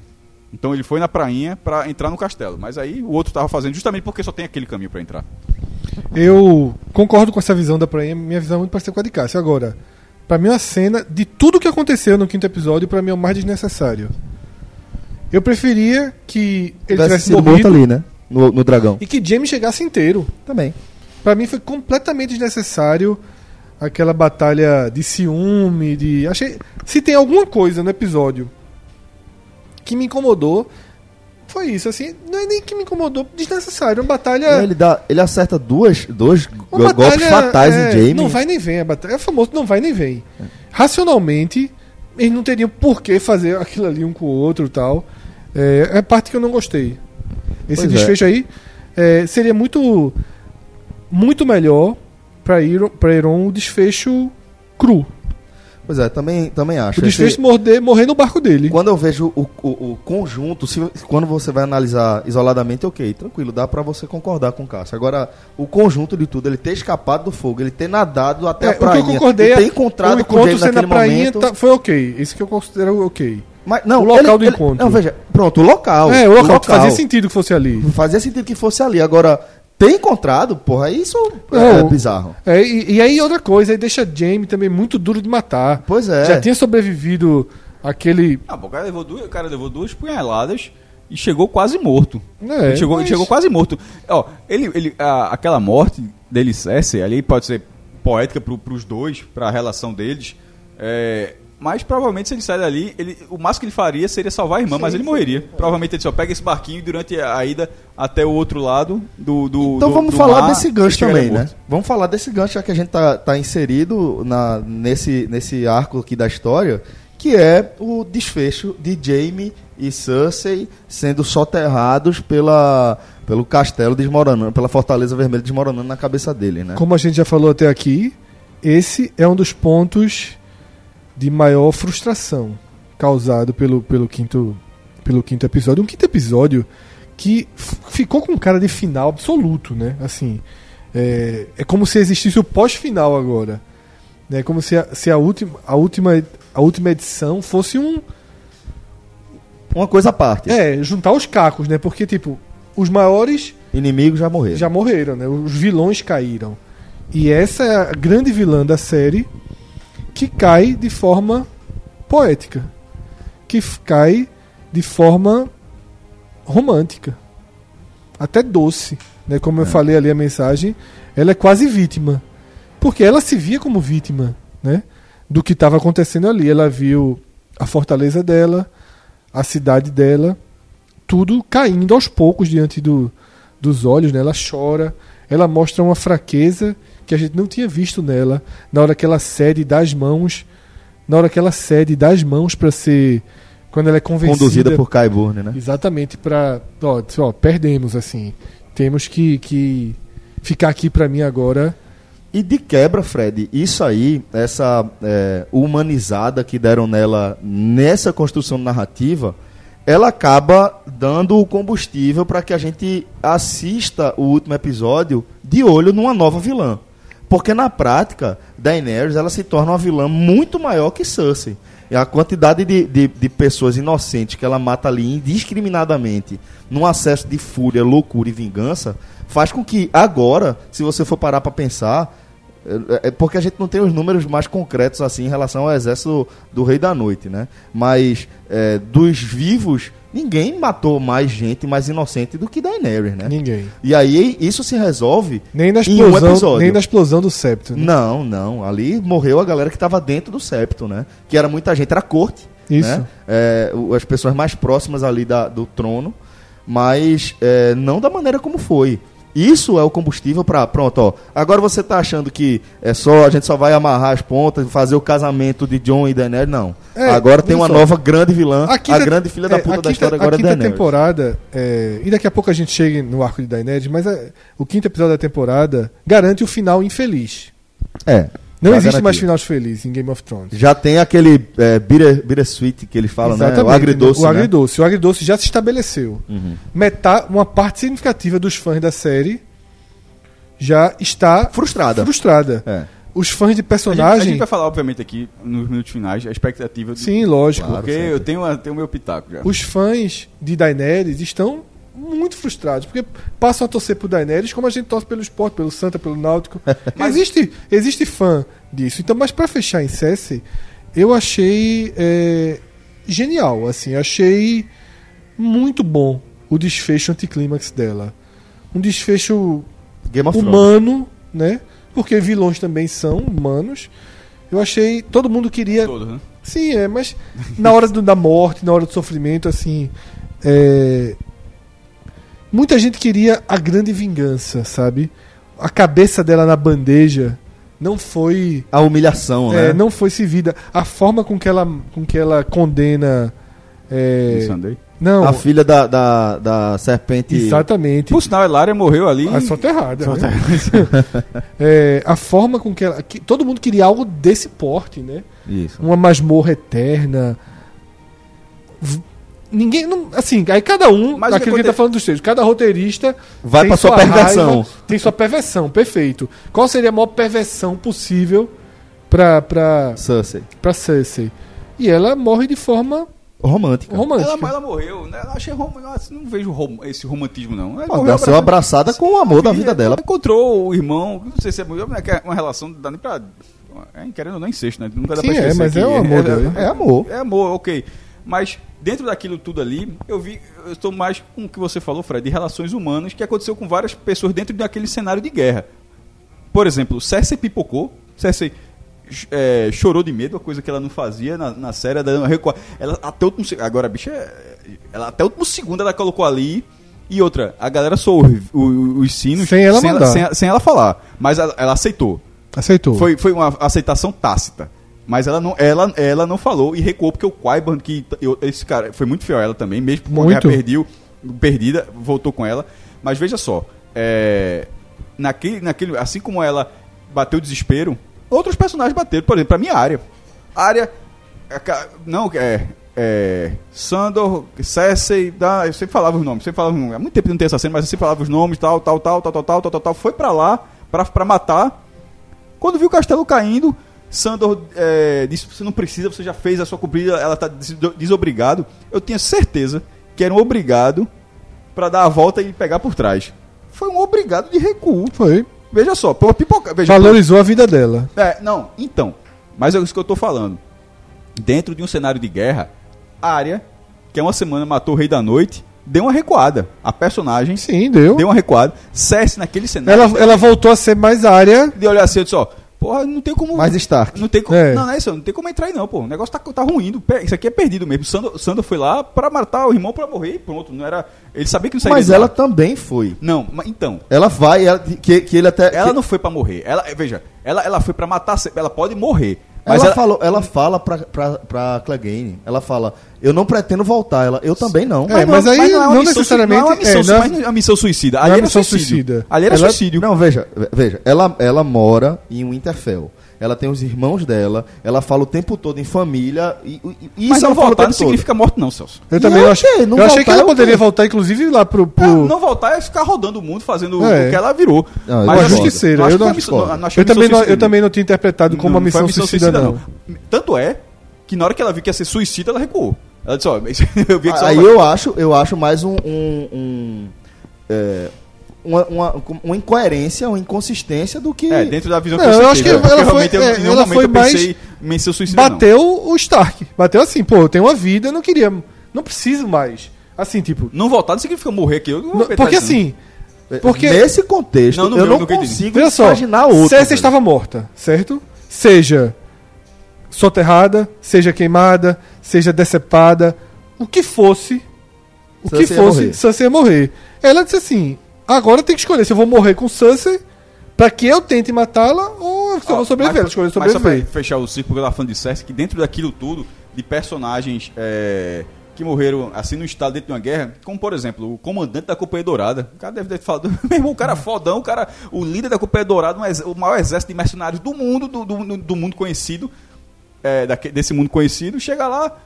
Então ele foi na prainha pra entrar no castelo. Mas aí o outro tava fazendo justamente porque só tem aquele caminho pra entrar. Eu concordo com essa visão da prainha, minha visão é muito parecida com a de Cássio. Agora, pra mim, a cena de tudo que aconteceu no quinto episódio, pra mim é o mais desnecessário. Eu preferia que ele Tivesse tivesse sido morrido ali, né? No, no dragão. e que Jamie chegasse inteiro. Também. Pra mim foi completamente desnecessário aquela batalha de ciúme, de achei se tem alguma coisa no episódio que me incomodou, foi isso assim, não é nem que me incomodou, desnecessário, uma batalha Ele, dá, ele acerta duas, dois go- golpes batalha, fatais é, em Jamie. Não vai nem vem a batalha. É famoso, não vai nem vem. Racionalmente, eles não teriam por que fazer aquilo ali um com o outro e tal. É, é a parte que eu não gostei. Esse Pois é. desfecho aí é, seria muito muito melhor pra Iron, pra Iron o desfecho cru. Pois é, também, também acho. O desfecho Esse- morder, morrer no barco dele. Quando eu vejo o, o, o conjunto, se, quando você vai analisar isoladamente, ok, tranquilo, dá pra você concordar com o Cássio. Agora, o conjunto de tudo, ele ter escapado do fogo, ele ter nadado até É, a praia, concordei ter é encontrado o com o na naquele prainha momento. tá- foi ok. Isso que eu considero ok. Mas, não, o local ele- do ele- encontro. Não, veja, pronto, o local. é, o local, fazia sentido que fosse ali. Fazia sentido que fosse ali. Agora, ter encontrado, porra, isso é, Não. bizarro. É, e, e aí outra coisa, aí deixa Jamie também muito duro de matar. Pois é. Já tinha sobrevivido aquele. Ah, pô, o cara levou duas, o cara levou duas punhaladas e chegou quase morto. É, ele chegou, mas- chegou quase morto. Ó, ele, ele, a- aquela morte dele, Cersei, ali pode ser poética pro, pros dois, pra relação deles. é, Mas provavelmente se ele sai dali, ele, o máximo que ele faria seria salvar a irmã, mas ele morreria. Provavelmente ele só pega esse barquinho e durante a ida até o outro lado do. do Então do- vamos do falar mar, desse gancho também, né? morto. Vamos falar desse gancho, já que a gente tá, tá inserido na, nesse, nesse arco aqui da história, que é o desfecho de Jaime e Cersei sendo soterrados pela, pelo castelo desmoronando, pela fortaleza vermelha desmoronando na cabeça dele, né? Como a gente já falou até aqui, esse é um dos pontos de maior frustração causado pelo, pelo, quinto, pelo quinto episódio. Um quinto episódio que ficou com cara de final absoluto, né? Assim, é, é como se existisse o pós-final agora. É como se, a, se a, última, a, última, a última edição fosse um, Uma coisa à parte. É, juntar os cacos, né? Porque, tipo, os maiores Inimigos já morreram. já morreram, né? Os vilões caíram. E essa é a grande vilã da série que cai de forma poética. Que cai de forma romântica. Até doce. Né? Como eu falei ali a mensagem, ela é quase vítima. Porque ela se via como vítima né? do que estava acontecendo ali. Ela viu a fortaleza dela, a cidade dela, tudo caindo aos poucos diante do, dos olhos, né? Ela chora, ela mostra uma fraqueza que a gente não tinha visto nela na hora que ela cede das mãos, na hora que ela cede das mãos para ser quando ela é convencida Conduzida por Kyburn, né? exatamente para ó, ó, perdemos assim, temos que, que ficar aqui para mim agora. E de quebra, Fred, isso aí, essa é, humanizada que deram nela nessa construção narrativa, ela acaba dando o combustível para que a gente assista o último episódio de olho numa nova vilã. Porque na prática, Daenerys ela se torna uma vilã muito maior que Cersei. E a quantidade de, de, de pessoas inocentes que ela mata ali indiscriminadamente, num acesso de fúria, loucura e vingança, faz com que agora, se você for parar para pensar, é é porque a gente não tem os números mais concretos assim em relação ao exército do Rei da Noite, né? Mas é, dos vivos, ninguém matou mais gente mais inocente do que Daenerys, né? Ninguém. E aí isso se resolve Nem na um explosão, episódio. nem na explosão do septo. Né? Não, não. Ali morreu a galera que estava dentro do septo, né? Que era muita gente, era a corte. Isso. Né? É, as pessoas mais próximas ali da- do trono, mas é, não da maneira como foi. Isso é o combustível para pronto, ó. Agora você tá achando que é só a gente só vai amarrar as pontas, fazer o casamento de John e Daenerys? Não. É, agora tem uma só. nova grande vilã, a, quinta- grande filha da é, puta a da história agora a é quinta Daenerys. temporada, é, e daqui a pouco a gente chega no arco de Daenerys, mas é, o quinto episódio da temporada garante o final infeliz. É. Não existe mais finais felizes em Game of Thrones. Já tem aquele é, bitter, bittersweet que eles falam, né? O agridoce, O né? agridoce. O agridoce já se estabeleceu. Uhum. Metade, uma parte significativa dos fãs da série já está Frustrada. frustrada. É. Os fãs de A gente, a personagem. gente vai falar, obviamente, aqui nos minutos finais, a expectativa do. Sim, lógico. Claro. Porque sempre. eu tenho, tenho o meu pitaco já. Os fãs de Daenerys estão muito frustrados, porque passam a torcer por Daenerys como a gente torce pelo esporte, pelo Santa, pelo Náutico. Mas existe, existe fã disso. Então, mas pra fechar em Cersei, eu achei é, genial, assim, achei muito bom o desfecho anticlímax dela. Um desfecho humano, né? Porque vilões também são humanos. Eu achei. Todo mundo queria. Todo, né? Sim, é, mas na hora do- da morte, na hora do sofrimento, assim. é, Muita gente queria a grande vingança, sabe? A cabeça dela na bandeja não foi. A humilhação, é, né? não foi servida. A forma com que ela, com que ela condena. é, não, A filha da, da, da serpente. exatamente. Por sinal, a Elaria morreu ali. A soterrada. Só né? É, a forma com que ela. que todo mundo queria algo desse porte, né? Isso. Uma masmorra eterna. Ninguém. Não, assim, aí cada um. Mas aquilo que que tá falando dos três. Cada roteirista. Vai pra sua perversão. raiva, tem sua perversão, perfeito. Qual seria a maior perversão possível pra, pra, Cersei. pra Cersei? E ela morre de forma Romântica. romântica. Ela, ela morreu, né? Eu achei rom... não vejo rom- esse romantismo, não. Ela Pô, nasceu abraçada com o amor da vida dela. Ela encontrou o irmão, não sei se é mulher, mas é uma relação, não dá nem pra. É, querendo ou não incesto, né? Nunca dá Sim, pra é, esquecer mas que é o amor dele. É amor. É amor, ok. Mas dentro daquilo tudo ali, eu vi, eu estou mais com o que você falou, Fred, de relações humanas que aconteceu com várias pessoas dentro daquele cenário de guerra. Por exemplo, Cersei pipocou, Cersei é, chorou de medo, uma coisa que ela não fazia na, na série. Ela, ela até o último Agora, a bicha. é- Ela, até o último segundo ela colocou ali. E outra, a galera o- os sinos Sem ela mandar. sem, sem ela falar. Mas ela, ela aceitou. Aceitou. Foi, foi uma aceitação tácita. Mas ela não, ela, ela não falou e recuou, porque o Quaiban, que eu- esse cara foi muito fiel a ela também, mesmo guerra Muito. perdeu, perdida, voltou com ela. Mas veja só, é, naquele, naquele, assim como ela bateu o desespero, outros personagens bateram. Por exemplo, pra mim, a área. Área. Não, é. é Sandor, Cersei, da, eu sempre falava os nomes, sempre falava os nomes. Há muito tempo que não tem essa cena, mas eu sempre falava os nomes, tal, tal, tal, tal, tal, tal, tal, tal, tal. Foi pra lá, pra, pra matar. Quando viu o castelo caindo, Sandor é, disse: Você não precisa, você já fez a sua cumprida, ela tá des- desobrigado. Eu tinha certeza que era um obrigado pra dar a volta e pegar por trás. Foi um obrigado de recuo. Foi. Veja só, pela pipoca. Veja, Valorizou a vida dela. é, não, então. Mas é isso que eu tô falando. Dentro de um cenário de guerra, Arya, que é uma semana matou o Rei da Noite, deu uma recuada. A personagem Sim, deu. deu uma recuada. Cersei naquele cenário. Ela, ela voltou a ser mais área. De olhar assim, eu disse, ó, porra, não tem como. Mais Stark. Não tem como. É. Não, não é isso, não tem como entrar aí, não, pô. O negócio tá, tá ruindo. Pe- Isso aqui é perdido mesmo. Sandor, Sandor foi lá pra matar o irmão pra morrer e pronto. Não era. Ele sabia que não sairia Mas de lá. ela também foi. Não, mas então. Ela vai, ela- que, que ele até. Ela que- não foi pra morrer. Ela, veja, ela, ela foi pra matar. Ela pode morrer. Ela, Mas ela, falou, ela fala pra, pra, pra Clegane, ela fala, eu não pretendo voltar. Ela, eu também não. É, mas aí é uma não missão necessariamente- sui- Não é missão, é, sui- não é- mas não é uma missão suicida. não é Ali era missão suicídio. suicida. Ali era Ela- suicídio. Não, veja, veja, ela, ela mora em Winterfell. Ela tem os irmãos dela, ela fala o tempo todo em família. E, e- mas isso não ela fala o voltar não significa morte, não, Celso. Eu E também eu achei. achei, não eu achei que ela é poderia voltar, inclusive, lá pro. pro- Não, não voltar é ficar rodando o mundo fazendo É. o que ela virou. Não, eu mas eu discordo. acho que seja. não acho Eu, não, missão- não- não eu, também missão não, eu também não tinha interpretado como Não, uma não foi missão, suicida, não. Tanto é que na hora que ela viu que ia ser suicida, ela recuou. Ela disse, ó, eu vi que só Aí vai- eu acho, eu acho mais um. um- um, é, uma, uma, uma incoerência, uma inconsistência do que. É, dentro da visão Não, que eu, eu acho que ela Porque foi- eu, é, em nenhum ela foi eu pensei mais- em menção suicida, não. Bateu o Stark. Bateu assim, pô, eu tenho uma vida, eu não queria. Não preciso mais. Assim, tipo. Não voltar não significa morrer aqui. Eu não porque assim. Porque- Nesse contexto, Não, não eu viu, não consigo Veja só, imaginar outro. Cersei velho. estava morta, certo? Seja soterrada, seja queimada, seja decepada, o que fosse, o que Cersei ia fosse. Cersei ia morrer. Ela disse assim: agora tem que escolher se eu vou morrer com Cersei pra que eu tente matá-la ou se eu vou sobreviver. Mas, escolheu mas só pra sobreviver. fechar o círculo, eu tava falando de Cersei, que dentro daquilo tudo, de personagens é, que morreram assim no estado dentro de uma guerra, como por exemplo, o comandante da Companhia Dourada. O cara deve ter falado, meu irmão, o cara é fodão, o cara, o líder da Companhia Dourada, ex- o maior exército de mercenários do mundo, do, do, do mundo conhecido, é, desse mundo conhecido, chega lá,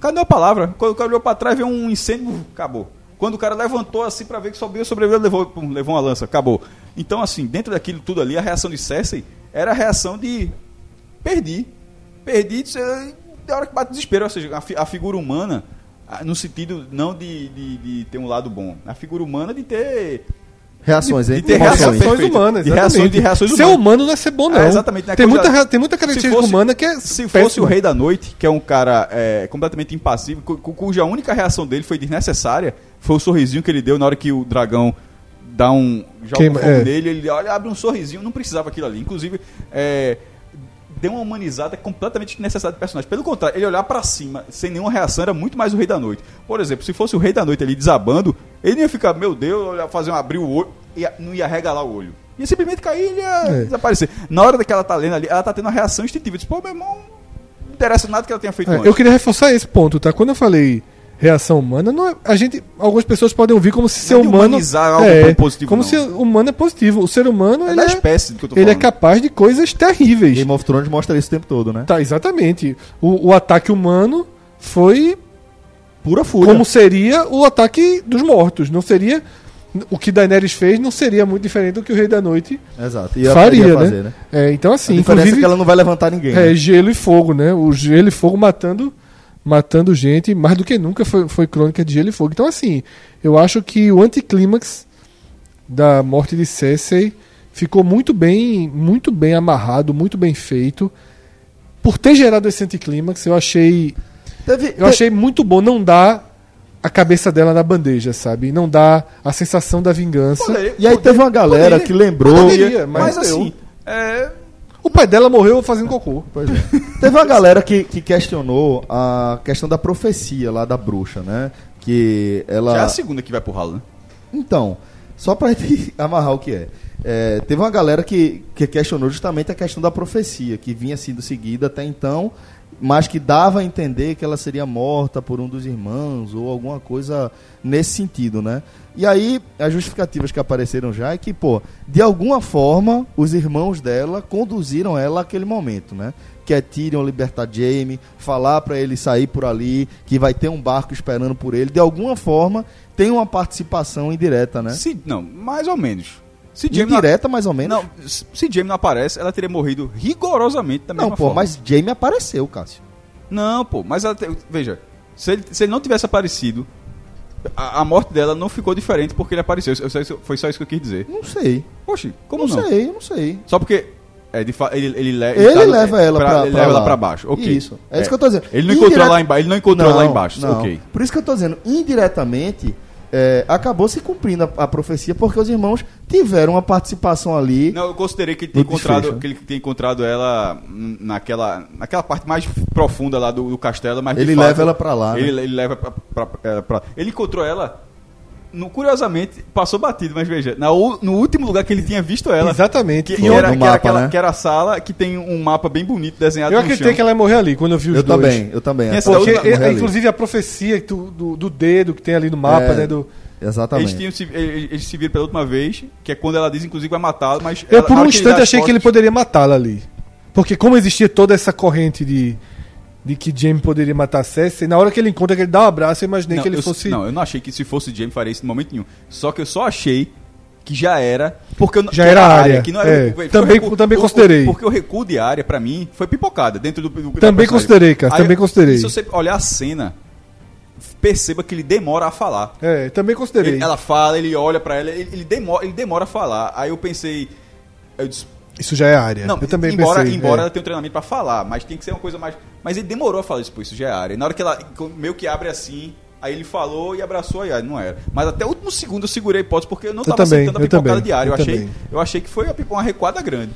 cadê a palavra? Quando o cara olhou pra trás, veio um incêndio, acabou. Quando o cara levantou assim pra ver que sobreviveu, sobreviveu, levou, pum, levou uma lança, acabou. Então, assim, dentro daquilo tudo ali, a reação de Cersei era a reação de perdi. Perdi da hora que bate desespero. Ou seja, a, fi- a figura humana, no sentido não de, de, de ter um lado bom, a figura humana de ter. Reações, de hein? ter Reações perfeita. humanas, De reações, de reações Ser humanas. humano não é ser bom, não. É, exatamente, né? Tem Coisa- muita, tem muita característica fosse- humana que é. Se fosse péssima. o Rei da Noite, que é um cara é, completamente impassível, cu- cuja única reação dele foi desnecessária, foi o sorrisinho que ele deu na hora que o dragão dá um. joga Queima- um é. nele, ele olha, abre um sorrisinho, não precisava aquilo ali. Inclusive, é, deu uma humanizada completamente desnecessária do personagem. Pelo contrário, ele olhar pra cima sem nenhuma reação era muito mais o Rei da Noite. Por exemplo, se fosse o Rei da Noite ali desabando, ele não ia ficar, meu Deus, fazer um abrir o olho, ia- não ia regalar o olho. Ia simplesmente cair e ia É. desaparecer. Na hora que ela tá lendo ali, ela tá tendo uma reação instintiva. Tipo, pô, meu irmão, não interessa nada que ela tenha feito É, antes. eu queria reforçar esse ponto, tá? Quando eu falei reação humana, não é- a gente, algumas pessoas podem ouvir como se ser Não é de humano humanizar algo é, como positivo, como não. se o humano é positivo. O ser humano É ele da é, espécie do que eu tô ele é falando. capaz de coisas terríveis. Game of Thrones mostra isso o tempo todo, né? Tá, exatamente. O, o ataque humano foi Pura fúria. como seria o ataque dos mortos. Não seria o que Daenerys fez não seria muito diferente do que o Rei da Noite Exato. E faria, né? fazer, né? É, então assim, a diferença inclusive é que ela não vai levantar ninguém. é né? gelo e fogo, né? O gelo e fogo matando matando gente, mais do que nunca foi, foi crônica de gelo e fogo. Então assim, eu acho que o anticlímax da morte de Cersei ficou muito bem, muito bem amarrado, muito bem feito. Por ter gerado esse anticlímax, eu achei Teve, eu achei muito bom não dar a cabeça dela na bandeja, sabe? Não dar a sensação da vingança. Poderia- E aí teve uma galera poderia- que lembrou. poderia, Mas, mas assim, é, O O pai dela morreu fazendo cocô. Pois é. Teve uma galera que, que questionou a questão da profecia lá da bruxa, né? Que ela. Já é a segunda que vai pro ralo, né? Então, só pra gente amarrar o que é. É, teve uma galera que, que questionou justamente a questão da profecia, que vinha sendo seguida até então, mas que dava a entender que ela seria morta por um dos irmãos ou alguma coisa nesse sentido, né? E aí, as justificativas que apareceram já é que, pô, de alguma forma, os irmãos dela conduziram ela àquele momento, né? Que é Tyrion libertar Jaime, falar pra ele sair por ali, que vai ter um barco esperando por ele. De alguma forma, tem uma participação indireta, né? Se, não, mais ou menos. Se Jamie Indireta, mais ou menos. não, se Jamie não aparece, ela teria morrido rigorosamente da mesma Não, pô, forma. mas Jaime apareceu, Cássio. Não, pô, mas ela te- veja, se ele, se ele não tivesse aparecido, a, a morte dela não ficou diferente porque ele apareceu. Eu- eu- foi só isso que eu quis dizer. Não sei. Poxa, como não, não? sei, não sei. Só porque é, de fa- ele, ele, le- Ele tá- leva ela pra, ele pra leva lá. ela pra baixo. Ok. Isso. É, isso que eu tô dizendo. Ele não encontrou lá embaixo. Ele não encontrou Não, lá embaixo. não. Ok. Por isso que eu tô dizendo, indiretamente, é, acabou se cumprindo a, a profecia porque os irmãos tiveram uma participação ali. Não, eu considerei que ele tinha No encontrado, que ele encontrado ela naquela, naquela parte mais profunda lá do, do castelo, mas Ele fato, leva ela pra lá, né? Ele, ele leva pra- Ele encontrou ela. No, curiosamente, passou batido, mas veja, na no último lugar que ele tinha visto ela. Exatamente. Que, E era, no que, era mapa, aquela, né? que era a sala que tem um mapa bem bonito desenhado Eu no acreditei chão. que ela ia morrer ali quando eu vi os eu dois. também, eu também. Tem essa Porque, é, ali. inclusive, a profecia do, do, do dedo que tem ali no mapa, É, né? Do... Exatamente. Eles, tinham se, eles, eles se viram pela última vez, que é quando ela diz, inclusive, vai matá-lo, mas... Eu, ela- por um instante, achei que ele poderia matá-la ali. Porque como existia toda essa corrente de, de que Jamie poderia matar Cersei, na hora que ele encontra que ele dá um abraço, eu imaginei Não, que ele eu, fosse... Não, eu não achei que se fosse Jamie faria isso em momento nenhum. Só que eu só achei que já era. Porque eu, não- Já era a área, que não é. foi o Também- também o- considerei. Porque o recuo de área, pra mim, foi pipocada dentro do. do Também considerei, cara, Aí também considerei. Se você olhar a cena, perceba que ele demora a falar. É, também considerei. Ele- ela fala, ele olha pra ela, ele, ele demora, ele demora a falar. Aí eu pensei. Eu disse, Isso já é área. não, eu também embora, pensei. embora é. ela tenha um treinamento pra falar, mas tem que ser uma coisa mais. Mas ele demorou a falar isso, pô, isso já é área. E na hora que ela meio que abre assim, aí ele falou e abraçou a Yara, não era. Mas até o último segundo eu segurei a hipótese porque eu não Eu tava também, aceitando a eu pipocada também, de área. Eu, eu achei, também. eu achei que foi uma recuada grande.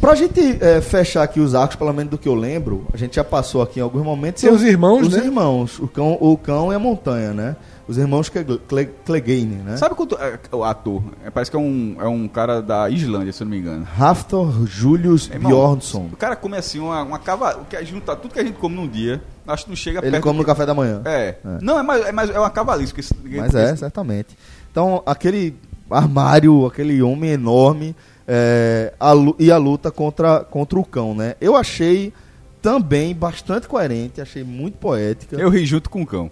Pra gente é, fechar aqui os arcos, pelo menos do que eu lembro, a gente já passou aqui em alguns momentos. Os irmãos, os né? irmãos, o cão, o cão e a montanha, né? Os irmãos Cle- Cle- Clegane, né? Sabe quanto. é, o ator? É, parece que é um, é um cara da Islândia, se eu não me engano. Raftor Julius Irmão, Bjornsson. O cara come assim uma, uma cava... o que a junta tudo que a gente come num dia, acho que não chega Ele perto. come no café da manhã. É. Não, é mais, é mais é uma cavalice. esse- Mas é, certamente. Então, aquele armário, aquele homem enorme é, a e a luta contra, contra o cão, né? Eu achei também bastante coerente, achei muito poética. Eu ri junto com o cão.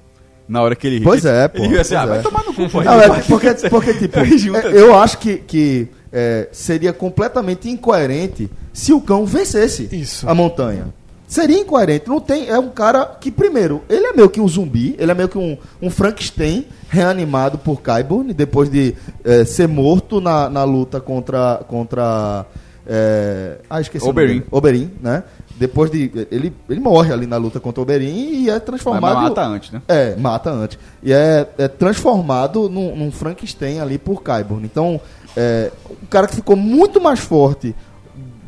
Na hora que ele ri. Pois é, pô, Ele riu assim, ah, vai é. tomar no cu, pô. Não, é porque, porque, tipo, Eu é, assim. eu acho que, que é, seria completamente incoerente se o cão vencesse Isso. a montanha. Seria incoerente. Não tem, é um cara que, primeiro, ele é meio que um zumbi, ele é meio que um, um Frankenstein reanimado por Qyburn, depois de é, ser morto na, na luta contra. contra é, ah, esqueci. o nome Oberyn. dele. Oberyn, né? Depois de. Ele, ele morre ali na luta contra o Oberyn e é Mas transformado. mata antes, né? É, mata antes. E é, é transformado num, num Frankenstein ali por Qyburn. Então, é, um cara que ficou muito mais forte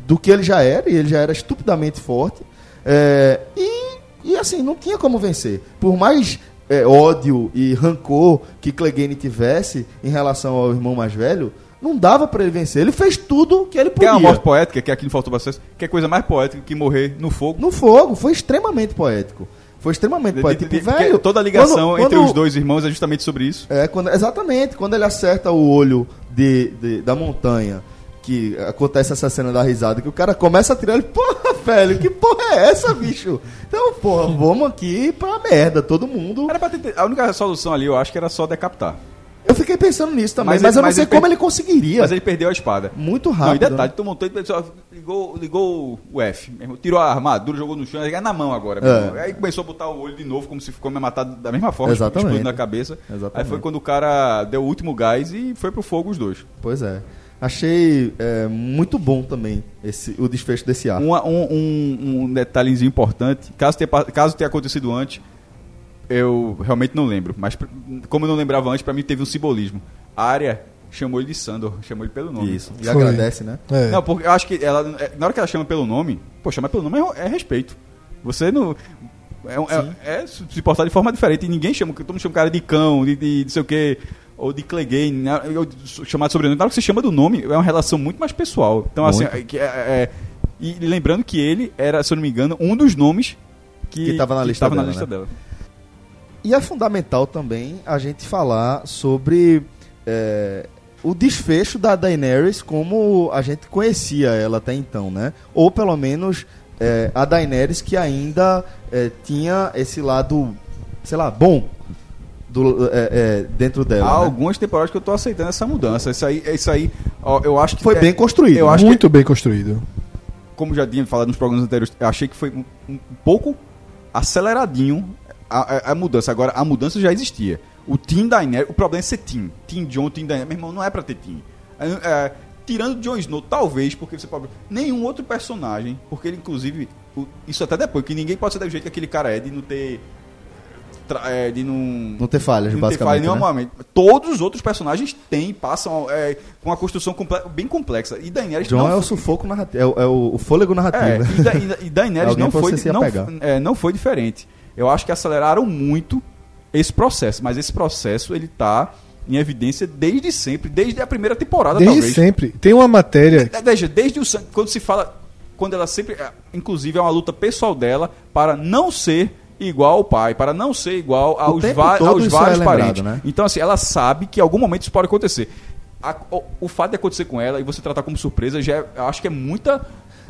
do que ele já era, e ele já era estupidamente forte. É, e, e assim, não tinha como vencer. Por mais é, ódio e rancor que Clegane tivesse em relação ao irmão mais velho, não dava pra ele vencer. Ele fez tudo que ele Quer uma podia. morte poética, que aqui não faltou bastante, que é coisa mais poética que morrer no fogo. No fogo, foi extremamente poético. Foi extremamente De- poético. de- Tipo, porque velho, toda a ligação quando- entre quando- os dois irmãos é justamente sobre isso. É, quando, exatamente, quando ele acerta o olho de, de- da montanha, que acontece essa cena da risada, que o cara começa a tirar ele, porra, velho, que porra é essa, bicho? Então, porra, vamos aqui pra merda, todo mundo. Era pra ter, a única solução ali, eu acho que era só decapitar. Eu fiquei pensando nisso também, Mas mas, ele- eu não mas sei ele como per- ele conseguiria. Mas ele perdeu a espada. Muito Não, e rápido. detalhe, né? tu montou e só ligou, ligou o F. meu irmão, Tirou a armadura, jogou no chão, é na mão agora. É. Aí começou a botar o olho de novo, como se ficou me matado da mesma forma, Exatamente. explodindo na cabeça. Exatamente. Aí foi quando o cara deu o último gás e foi pro fogo os dois. Pois é. Achei é, muito bom também esse, o desfecho desse arco. Uma- um, um, um detalhezinho importante, caso tenha, caso tenha acontecido antes, eu realmente não lembro. Mas como eu não lembrava antes, pra mim teve um simbolismo. A área chamou ele de Sandor, chamou ele pelo nome. Isso. E Foi. agradece, né? É. Não, porque eu acho que ela, na hora que ela chama pelo nome, pô, chamar pelo nome é, é respeito. Você não. É, é, é se portar de forma diferente. E ninguém chama, todo mundo chama o cara de cão, de, de não sei o quê, ou de Clegane, né, ou de- chamar de sobrenome. Na hora que você chama do nome, é uma relação muito mais pessoal. Então, assim, Muito. é, que é- é- e lembrando que ele era, se eu não me engano, um dos nomes que, Que tava na lista tava na dela, lista né? dela. E é fundamental também a gente falar sobre é, o desfecho da Daenerys como a gente conhecia ela até então, né? Ou pelo menos é, a Daenerys que ainda é, tinha esse lado, sei lá, bom do, é, é, dentro dela. Há né? algumas temporadas que eu tô aceitando essa mudança. Isso aí, isso aí ó, eu acho que. Foi é- bem construído. eu acho que- Muito bem construído. como já tinha falado nos programas anteriores, eu achei que foi um, um pouco aceleradinho a- a mudança. Agora, a mudança já existia. O Team Daenerys, o problema é ser Team. Team John, Team Daenerys. Meu irmão, não é pra ter Team. É, é, tirando Jon Snow, talvez, porque você pode... Nenhum outro personagem, porque ele, inclusive... o- isso até depois, que ninguém pode ser do jeito que aquele cara é, de não ter... é, de não... Não ter falhas, Não ter falha basicamente. nenhum né? momento. Todos os outros personagens têm, passam é, com uma construção comple- bem complexa. E Daenerys John não é o sufoco narrativo, é, o- é o, fôlego narrativo. é, e, da, e, da- e Daenerys não foi, se não, é, não foi diferente. Eu acho que aceleraram muito esse processo, mas esse processo ele tá em evidência desde sempre, desde a primeira temporada, Desde talvez. sempre. Tem uma matéria. É, Veja, desde o quando se fala, quando ela sempre, é, inclusive é uma luta pessoal dela para não ser igual ao pai, para não ser igual aos, va- aos é vários lembrado, parentes. né? Então assim, ela sabe que em algum momento isso pode acontecer. A- o, o fato de acontecer com ela e você tratar como surpresa já é- eu acho que é muita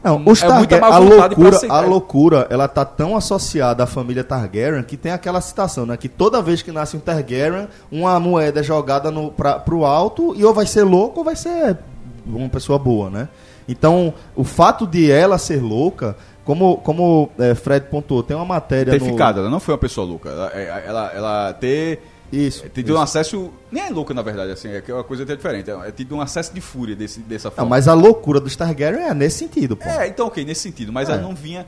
Não, é os muita Targa- má a loucura, a loucura, ela tá tão associada à família Targaryen que tem aquela citação, né? Que toda vez que nasce um Targaryen, uma moeda é jogada no, pra, pro alto e ou vai ser louco ou vai ser uma pessoa boa, né? Então, o fato de ela ser louca, como, como é, Fred pontuou, tem uma matéria ter no... ficado. Ela não foi uma pessoa louca. Ela, é- ela, ela ter, Isso. ter tido um acesso. Nem é louca, na verdade, assim, é é uma coisa até diferente. É é tido um acesso de fúria desse, dessa Não, forma. mas a loucura dos Targaryen é nesse sentido, pô. É, então ok, nesse sentido. Mas É. ela não vinha.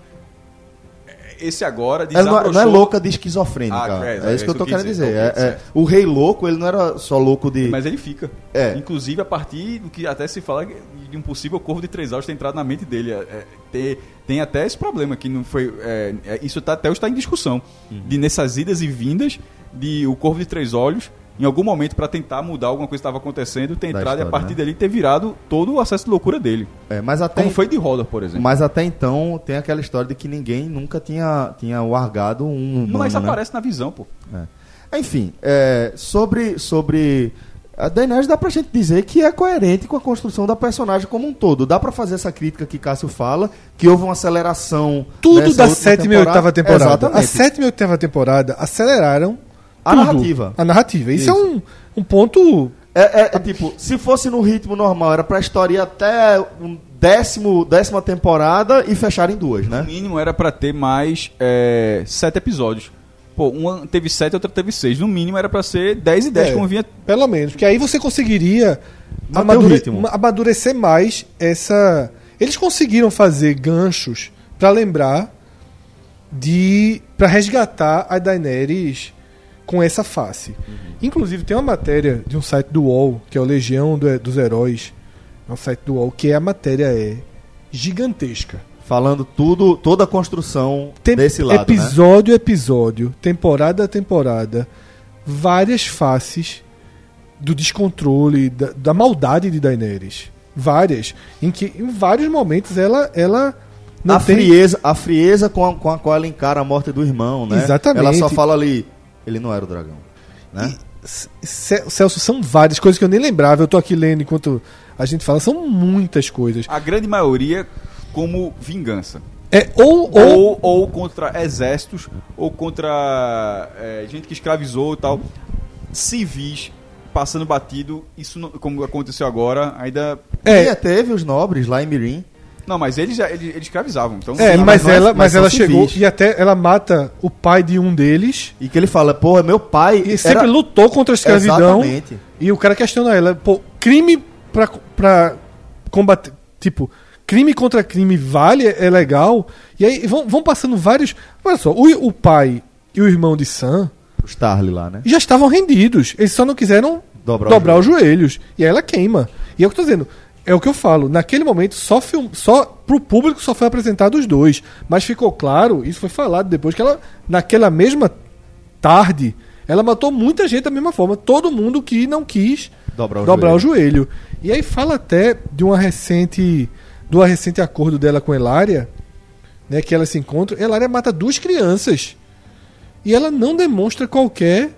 Esse agora Ela não, não é louca de esquizofrênica. Ah, é, é, é isso que eu tô isso que querendo dizer. dizer, É- é, o rei louco, ele não era só louco de. Mas ele fica. É. Inclusive a partir do que até se fala de um possível corvo de três olhos ter entrado na mente dele. É, é, ter- tem até esse problema que não foi. é, é, isso tá, até está em discussão. Uhum. De nessas idas e vindas de o corvo de três olhos, em algum momento, para tentar mudar alguma coisa que estava acontecendo, ter Da entrado e a história, partir né? dali ter virado todo o acesso de loucura dele. É, mas até Como foi de Hodor, por exemplo. Mas até então tem aquela história de que ninguém nunca tinha, tinha largado um humano, mas né? aparece na visão, pô. Enfim, é, sobre, sobre a Daenerys dá pra gente dizer que é coerente com a construção da personagem como um todo. Dá pra fazer essa crítica que Cássio fala, que houve uma aceleração Tudo nessa da sétima e oitava temporada. Exatamente. A sétima e oitava temporada aceleraram A tudo. narrativa. A narrativa. Isso, Isso. é um, um ponto. É, é- é tipo, se fosse no ritmo normal, era pra história ir até um décimo, décima temporada e fechar em duas, No né? mínimo era pra ter mais é, sete episódios. Pô, uma teve sete, outra teve seis. No mínimo era pra ser 10 e 10, É, como vinha. Pelo menos. Porque aí você conseguiria amadure- amadurecer mais essa. Eles conseguiram fazer ganchos pra lembrar de. pra resgatar a Daenerys com essa face. Inclusive, tem uma matéria de um site do UOL, que é o Legião do- dos Heróis. É um site do UOL, que a matéria é gigantesca. Falando tudo, toda a construção Tem desse lado, né? episódio a episódio, temporada a temporada, várias faces do descontrole, da, da maldade de Daenerys. Várias. Em que em vários momentos ela, ela não a tem. frieza, a frieza com a, com a qual ela encara a morte do irmão, né? Exatamente. Ela só fala ali, ele não era o dragão, né? Ce- Celso, são várias coisas que eu nem lembrava. Eu tô aqui lendo enquanto a gente fala. São muitas coisas. A grande maioria como vingança. É, ou, ou, Ou, ou contra exércitos, ou contra é, gente que escravizou e tal. Civis passando batido. Isso, não- como aconteceu agora, ainda. é, E teve os nobres lá em Mirim. Não, mas eles, eles, eles escravizavam. Então, é, mas, mas não é- ela, mas mas ela chegou e até ela mata o pai de um deles E que ele fala, porra, meu pai. e sempre era... lutou contra a escravidão. Exatamente. E o cara questiona ela, pô, crime pra, pra combater. Tipo, crime contra crime vale, é legal. E aí vão, vão passando vários. Olha só, o, o pai e o irmão de Sam Os Tarly lá, né? já estavam rendidos. Eles só não quiseram Dobrar dobrar, os os joelhos. E aí ela queima. E é o que eu tô dizendo. É o que eu falo. Naquele momento, só, film, só pro público só foi apresentado os dois. Mas ficou claro, isso foi falado depois, que ela, naquela mesma tarde, ela matou muita gente da mesma forma. Todo mundo que não quis Dobrar o dobrar o joelho. joelho. E aí fala até de uma recente. Do recente acordo dela com Elária, né? Que ela se encontra. Elária mata duas crianças. E ela não demonstra qualquer.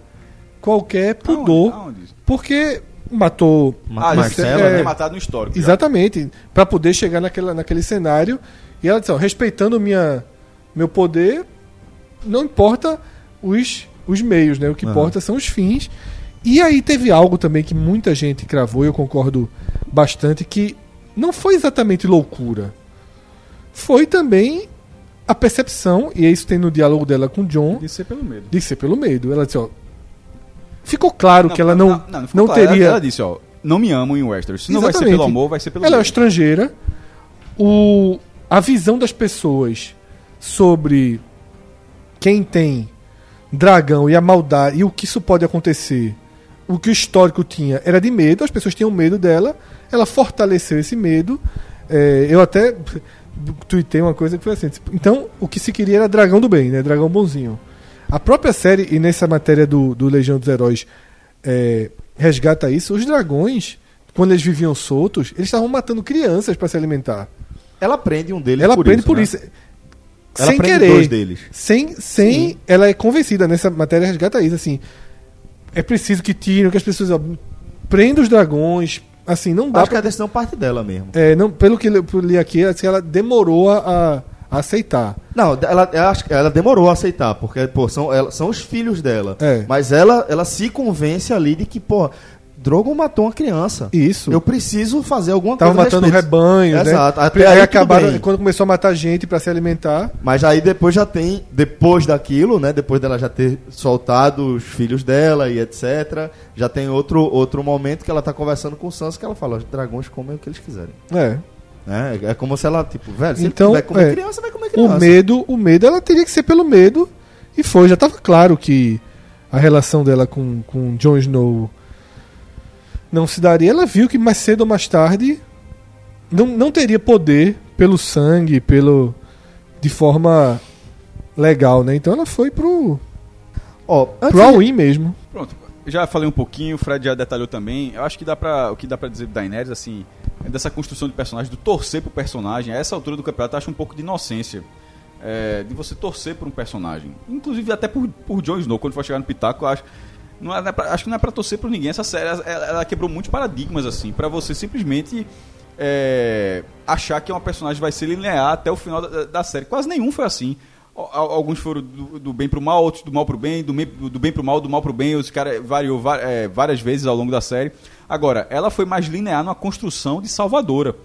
qualquer pudor. Aonde? Aonde? Porque matou. Ma- Ah, Marcela, é, né? matado no histórico. Exatamente. Pra poder chegar naquela, naquele cenário. E ela disse, ó, respeitando minha, meu poder, não importa os, os meios, né? O que Aham. importa são os fins. E aí teve algo também que muita gente cravou, e eu concordo bastante, que não foi exatamente loucura. Foi também a percepção, e isso tem no diálogo dela com John, De ser pelo medo. de ser pelo medo. Ela disse, ó. Ficou claro que ela não, não, ficou claro. teria. Ela, ela disse, ó, não me amam em Westeros. Se não vai ser pelo amor, vai ser pelo Ela é estrangeira. O, a visão das pessoas sobre quem tem dragão e a maldade e o que isso pode acontecer, o que o histórico tinha era de medo, as pessoas tinham medo dela, ela fortaleceu esse medo. É, eu até tuitei uma coisa que foi assim: tipo, então o que se queria era dragão do bem, né? Dragão bonzinho. A própria série, e nessa matéria do, do Legião dos Heróis, é, resgata isso. Os dragões, quando eles viviam soltos, eles estavam matando crianças para se alimentar. Ela prende um deles Ela por aprende isso, por né? isso. Ela sem prende querer. dois deles. Sem, sem ela é convencida nessa matéria resgata isso assim. É preciso que tirem, que as pessoas ó, prendam os dragões, assim, não dá Acho que pra, a decisão parte dela mesmo. é, não, pelo que eu li aqui, assim, ela demorou a, a aceitar. Não, ela, que ela demorou a aceitar, porque, pô, são, ela- são os filhos dela. É. Mas ela, ela se convence ali de que, pô, Drogon matou uma criança. Isso. Eu preciso fazer alguma Tava coisa a matando respeito. rebanhos, Exato. né? Até aí aí acabaram, bem. quando começou a matar gente pra se alimentar. Mas aí depois já tem, depois daquilo, né? Depois dela já ter soltado os filhos dela e etc. Já tem outro, outro momento que ela tá conversando com o Sansa que ela fala, os dragões comem o que eles quiserem. É. Né? É como se ela, tipo, velho, se Então, ele vai comer é, criança, vai comer criança. O medo, o medo, ela teria que ser pelo medo. E foi, já estava claro que a relação dela com, com Jon Snow não se daria. Ela viu que mais cedo ou mais tarde não, não teria poder pelo sangue, pelo de forma legal, né? Então ela foi pro, Ó, antes pro de- all-in mesmo. Pronto, já falei um pouquinho, o Fred já detalhou também. Eu acho que dá pra, o que dá pra dizer do Daenerys, assim, dessa construção de personagem, do torcer pro personagem, a essa altura do campeonato, acho um pouco de inocência. É, de você torcer por um personagem. Inclusive até por, por Jon Snow, quando for chegar no Pitaco, acho. Não é, não é pra- acho que não é pra torcer por ninguém. Essa série ela, ela quebrou muitos paradigmas, assim, pra você simplesmente é, achar que uma personagem vai ser linear até o final da, da série. Quase nenhum foi assim. Al- al- Alguns foram do, do bem pro mal, outros do mal pro bem, do, do bem pro mal, do mal pro bem. Os caras variou va- é, várias vezes ao longo da série. Agora, ela foi mais linear numa construção de salvadora.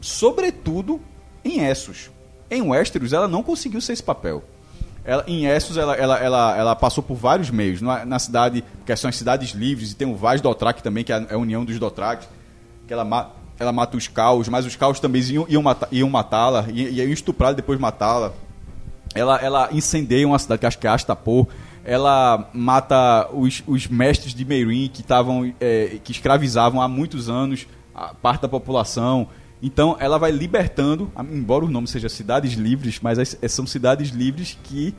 Sobretudo em Essos. Em Westeros, ela não conseguiu ser esse papel. Ela, em Essos, ela, ela, ela, ela passou por vários meios. Na, na cidade, que são as cidades livres, e tem o Vaz Dothraki também, que é a, é união dos Dothraki, que ela, ma- ela mata os caos, mas os caos também iam, iam, mata- iam matá-la, i- iam estuprar e depois matá-la. Ela, ela incendeia uma cidade que acho que é Astapor. Ela mata os, os mestres de Meereen que estavam é, que escravizavam há muitos anos a parte da população. Então ela vai libertando, embora o nome seja Cidades Livres, mas as- são cidades livres que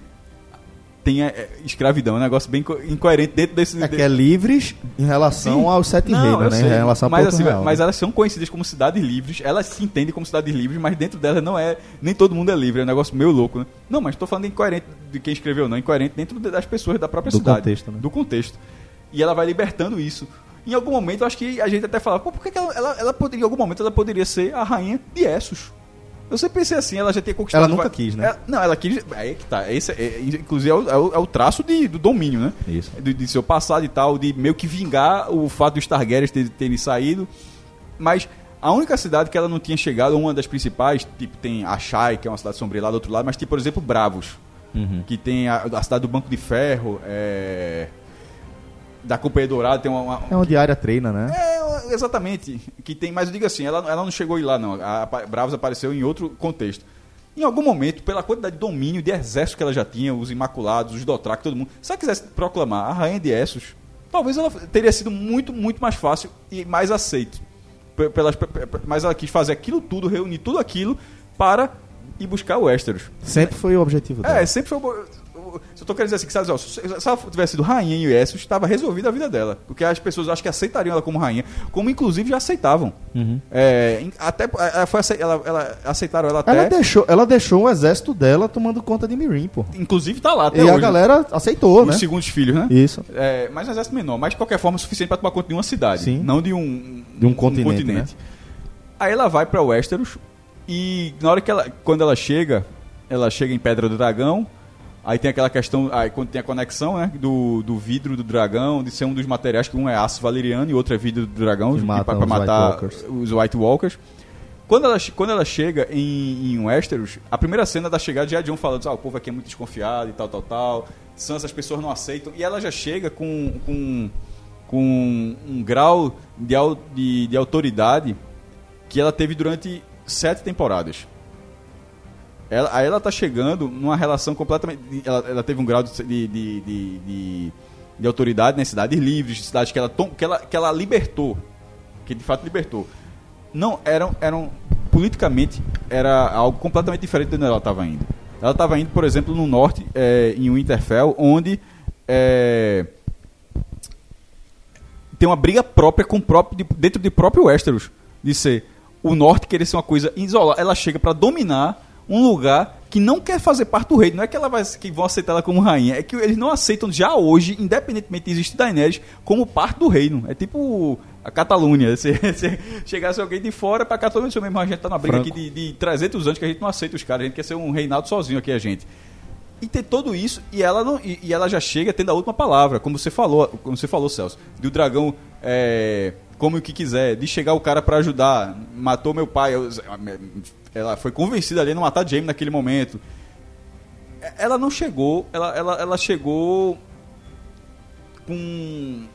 têm é, escravidão. É um negócio bem inco- incoerente dentro desse. É que é livres em relação Sim. aos sete Não, reinos, né? sei. Em relação a mas, Porto assim, Real, mas né? elas são conhecidas como cidades livres, elas se entendem como cidades livres, mas dentro delas não é. Nem todo mundo é livre, é um negócio meio louco, né? Não, mas tô falando incoerente de quem escreveu, não, incoerente dentro das pessoas da própria Do cidade. contexto, né? Do contexto. E ela vai libertando isso. Em algum momento, eu acho que a gente até falava, pô, por que, que ela, ela, ela poderia, em algum momento, ela poderia ser a rainha de Essos? Eu sempre pensei assim, ela já tinha conquistado. Ela nunca va- quis, né? Ela- não, ela quis. Aí é que tá. Esse, é, inclusive é o, é o- é o traço de, do domínio, né? Isso. De, de seu passado e tal, de meio que vingar o fato dos Targaryens ter- terem saído. Mas a única cidade que ela não tinha chegado, uma das principais, tipo, tem Achai, que é uma cidade sombria lá do outro lado, mas tem, por exemplo, Bravos, Uhum. que tem a, a cidade do Banco de Ferro, é, da Companhia Dourada, tem uma, uma- É onde a área treina, né? é, exatamente. Que tem, mas eu digo assim, ela, ela não chegou lá, não. A, a Bravos apareceu em outro contexto. Em algum momento, pela quantidade de domínio, de exército que ela já tinha, os Imaculados, os Dothraki, todo mundo. Se ela quisesse proclamar a rainha de Essos, talvez ela teria sido muito, muito mais fácil e mais aceito. Pe- Pelas, pe- pe- mas ela quis fazer aquilo tudo, reunir tudo aquilo para ir buscar o Westeros. Sempre foi o objetivo dela. É, sempre foi. o- eu tô querendo dizer assim, que sabe, ó, se ela tivesse sido rainha em Westeros, estava resolvida a vida dela. Porque as pessoas acho que aceitariam ela como rainha, como inclusive já aceitavam. Uhum. É, até ela, foi, ace- ela, ela aceitaram ela até. Ela deixou, ela deixou o exército dela tomando conta de Mirim, pô. Inclusive tá lá até E hoje. a galera aceitou, Os né? segundos filhos, né? Isso. É, mas um exército menor, mas de qualquer forma é suficiente para tomar conta de uma cidade, Sim. não de um, De um continente, né? Aí ela vai para Westeros e na hora que ela, quando ela chega, ela chega em Pedra do Dragão. Aí tem aquela questão, aí quando tem a conexão, né, do, do vidro do dragão, de ser um dos materiais que um é aço valeriano e outro é vidro do dragão, os matar White os White Walkers. Quando ela, quando ela chega em, em Westeros, a primeira cena da chegada já é John falando, ah, o povo aqui é muito desconfiado e tal, tal, tal. Sansa, as pessoas não aceitam. E ela já chega com, com, com um grau de, de, de autoridade que ela teve durante sete temporadas. Ela, aí ela tá chegando numa relação completamente. Ela, ela teve um grau de, de, de, de, de- de autoridade nas cidades livres, cidades que ela, que, ela, que ela libertou. Que de fato libertou. Não, eram. eram politicamente, era algo completamente diferente de onde ela estava indo. Ela estava indo, por exemplo, no norte, é, em Winterfell, onde. é, tem uma briga própria com próprio de- dentro do próprio Westeros de ser o norte querer ser uma coisa isolada. Ela chega para dominar um lugar que não quer fazer parte do reino. Não é que ela vai que vão aceitar ela como rainha, é que eles não aceitam já hoje, independentemente de existir Daenerys, como parte do reino. É tipo a Catalunha, se, se chegasse alguém de fora para Catalunha, isso mesmo, a gente tá na briga Franco. aqui de, de 300 anos que a gente não aceita os caras, a gente quer ser um reinado sozinho aqui a gente. E tem tudo isso, e ela, não, e, e ela já chega tendo a última palavra, como você falou, como você falou, Celso, do dragão é, come o que quiser, de chegar o cara pra ajudar, matou meu pai, eu- ela foi convencida ali a não matar Jaime naquele momento. Ela não chegou, ela, ela, ela chegou com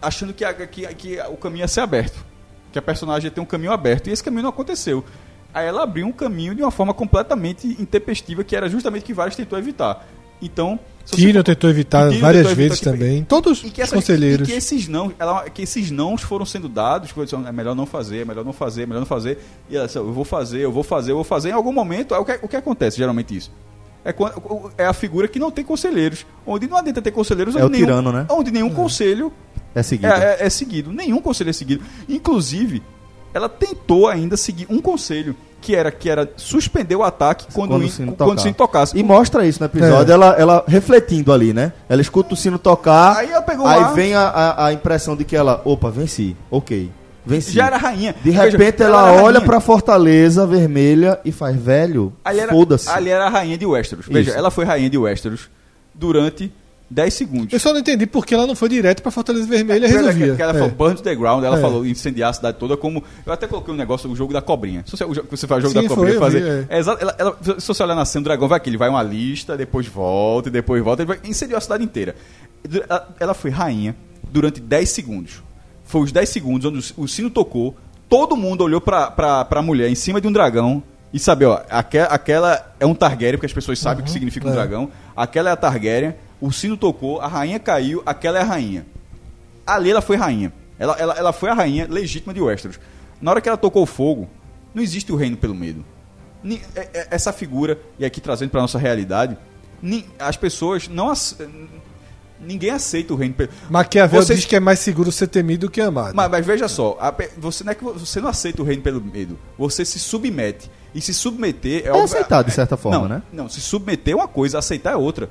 achando que, a- que, que o caminho ia ser aberto, que a personagem ia ter um caminho aberto, e esse caminho não aconteceu. Aí ela abriu um caminho de uma forma completamente intempestiva, que era justamente o que vários tentou evitar. Então, Tyrion tentou evitar Tyrion várias tentou evitar vezes que- também. Todos e os que, essa- conselheiros. e que esses não, ela, que esses nãos foram sendo dados, que é melhor não fazer, é melhor não fazer, é melhor não fazer. E ela disse, eu vou fazer, eu vou fazer, eu vou fazer. Em algum momento, é o que, o que acontece geralmente isso. É, quando, é a figura que não tem conselheiros. Onde não adianta ter conselheiros É onde o nenhum, tirano, né? Onde nenhum conselho É seguido. é, é- é seguido. Nenhum conselho é seguido. Inclusive, ela tentou ainda seguir um conselho, que era que era suspender o ataque quando, Quando o o in- sino quando o sino tocasse. E mostra isso no episódio, É. ela, ela refletindo ali, né? Ela escuta o sino tocar, Aí ela pegou aí vem a, a, a impressão de que ela, opa, venci, ok, venci. Já era rainha. De Veja, repente ela, era olha rainha. pra Fortaleza Vermelha e faz, velho, Ali era, foda-se. ali era a rainha de Westeros. Veja, Isso. ela foi rainha de Westeros durante 10 segundos. Eu só não entendi por que ela não foi direto pra Fortaleza Vermelha e Porque ela- resolvia. que ela É. falou burn to the ground, ela É. falou incendiar a cidade toda como. Eu até coloquei um negócio, o jogo da cobrinha. Se você, você faz o jogo Sim, da cobrinha, foi, eu fazer. vi, é exa- ela- ela- se você olhar na cena, o dragão vai aqui, ele vai uma lista, depois volta, e depois volta, ele vai, incendiou a cidade inteira. Ela, ela foi rainha durante 10 segundos. Foi os 10 segundos onde o, o sino tocou, todo mundo olhou pra, pra, pra mulher em cima de um dragão e sabe, ó, aque- aquela é um Targaryen, porque as pessoas sabem o que significa um é. dragão. Aquela é a Targaryen, o sino tocou, a rainha caiu, aquela é a rainha. Ali ela foi rainha. Ela, ela, ela foi a rainha legítima de Westeros. Na hora que ela tocou o fogo, não existe o reino pelo medo. É- é- Essa figura, e aqui trazendo para nossa realidade, as pessoas não. ace- Ninguém aceita o reino pelo Maquiavel Você- diz que é mais seguro ser temido do que amado. mas, mas veja só, a você não, é que vo- você não aceita o reino pelo medo, você se submete. E se submeter é, óbvio- aceitar, de certa forma, não, né? Não, se submeter é uma coisa, aceitar é outra.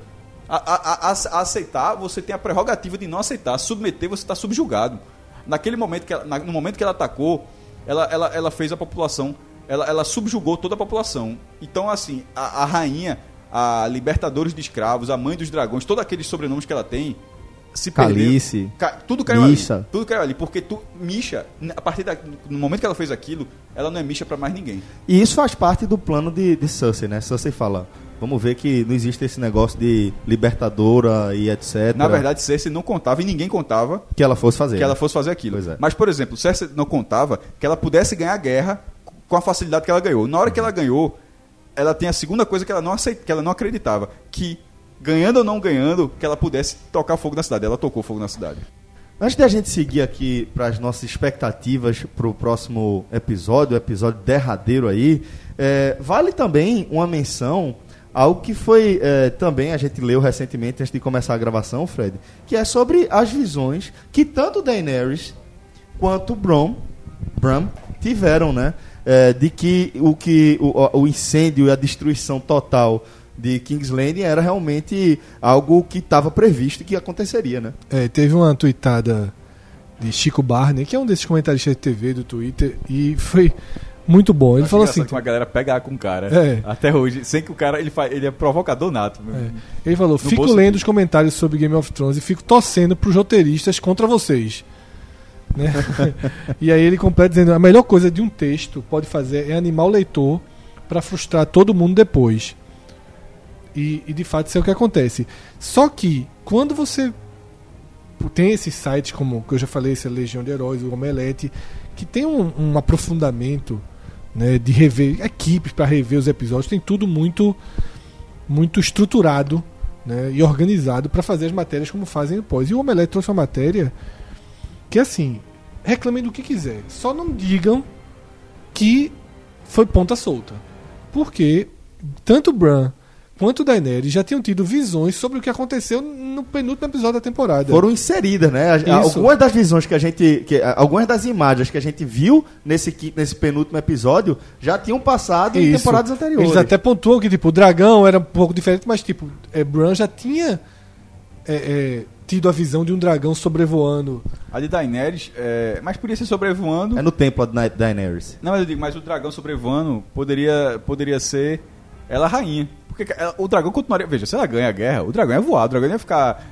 A, a- a- aceitar, você tem a prerrogativa de não aceitar. Submeter, você está subjugado. Naquele momento que ela, na- no momento que ela atacou, ela, ela, ela fez a população, ela, ela subjugou toda a população. Então, assim, a, a rainha, a libertadores de escravos, a mãe dos dragões, todos aqueles sobrenomes que ela tem, se Calice. perderam. Ca- tudo caiu Misha. ali. Tudo caiu ali, porque tu, Misha, a partir da, no momento que ela fez aquilo, ela não é Misha pra mais ninguém. E isso faz parte do plano de, de Cersei, né? Cersei fala, vamos ver que não existe esse negócio de libertadora e etc. Na verdade, Cersei não contava e ninguém contava que ela fosse fazer. que né? ela fosse fazer aquilo. É. Mas, por exemplo, Cersei não contava que ela pudesse ganhar a guerra com a facilidade que ela ganhou. Na hora que ela ganhou, ela tem a segunda coisa que ela não, aceit... que ela não acreditava, que ganhando ou não ganhando, que ela pudesse tocar fogo na cidade. Ela tocou fogo na cidade. Antes de a gente seguir aqui para as nossas expectativas para o próximo episódio, o episódio derradeiro aí, é, vale também uma menção Algo que foi é, também a gente leu recentemente antes de começar a gravação, Fred, que é sobre as visões que tanto Daenerys quanto Bron, Bram tiveram, né? É, de que o que o, o incêndio e a destruição total de King's Landing era realmente algo que estava previsto que aconteceria, né? É, teve uma tweetada de Chico Barney, que é um desses comentaristas de TV do Twitter, e foi muito bom. Ele falou assim. Que uma galera pega com o cara. É. Até hoje. Sem que o cara. Ele, faz, ele é provocador nato. É. Ele falou: fico lendo os comentários sobre Game of Thrones e fico torcendo pros roteiristas contra vocês. Né? e aí ele completa dizendo: a melhor coisa de um texto pode fazer é animar o leitor para frustrar todo mundo depois. E, e de fato isso é o que acontece. Só que quando você tem esses sites como que eu já falei, esse Legião de Heróis, o Omelete, que tem um, um aprofundamento né, de rever equipes para rever os episódios, tem tudo muito muito estruturado né, e organizado para fazer as matérias como fazem depois. E o Omelete trouxe uma matéria que assim, reclamem do que quiser, só não digam que foi ponta solta. Porque tanto Bran quanto Daenerys já tinham tido visões sobre o que aconteceu no penúltimo episódio da temporada. Foram inseridas, né? Isso. Algumas das visões que a gente. Que, algumas das imagens que a gente viu nesse, nesse penúltimo episódio já tinham passado Isso. em temporadas anteriores. Eles até pontuam que, tipo, o dragão era um pouco diferente, mas, tipo, é, Bran já tinha. É, é, tido a visão de um dragão sobrevoando. A de Daenerys, é, mas podia ser sobrevoando. É no templo da Daenerys. Não, mas eu digo, mas o dragão sobrevoando poderia, poderia ser ela rainha. Porque o dragão continuaria. Veja, se ela ganha a guerra, o dragão ia voar, o dragão ia ficar.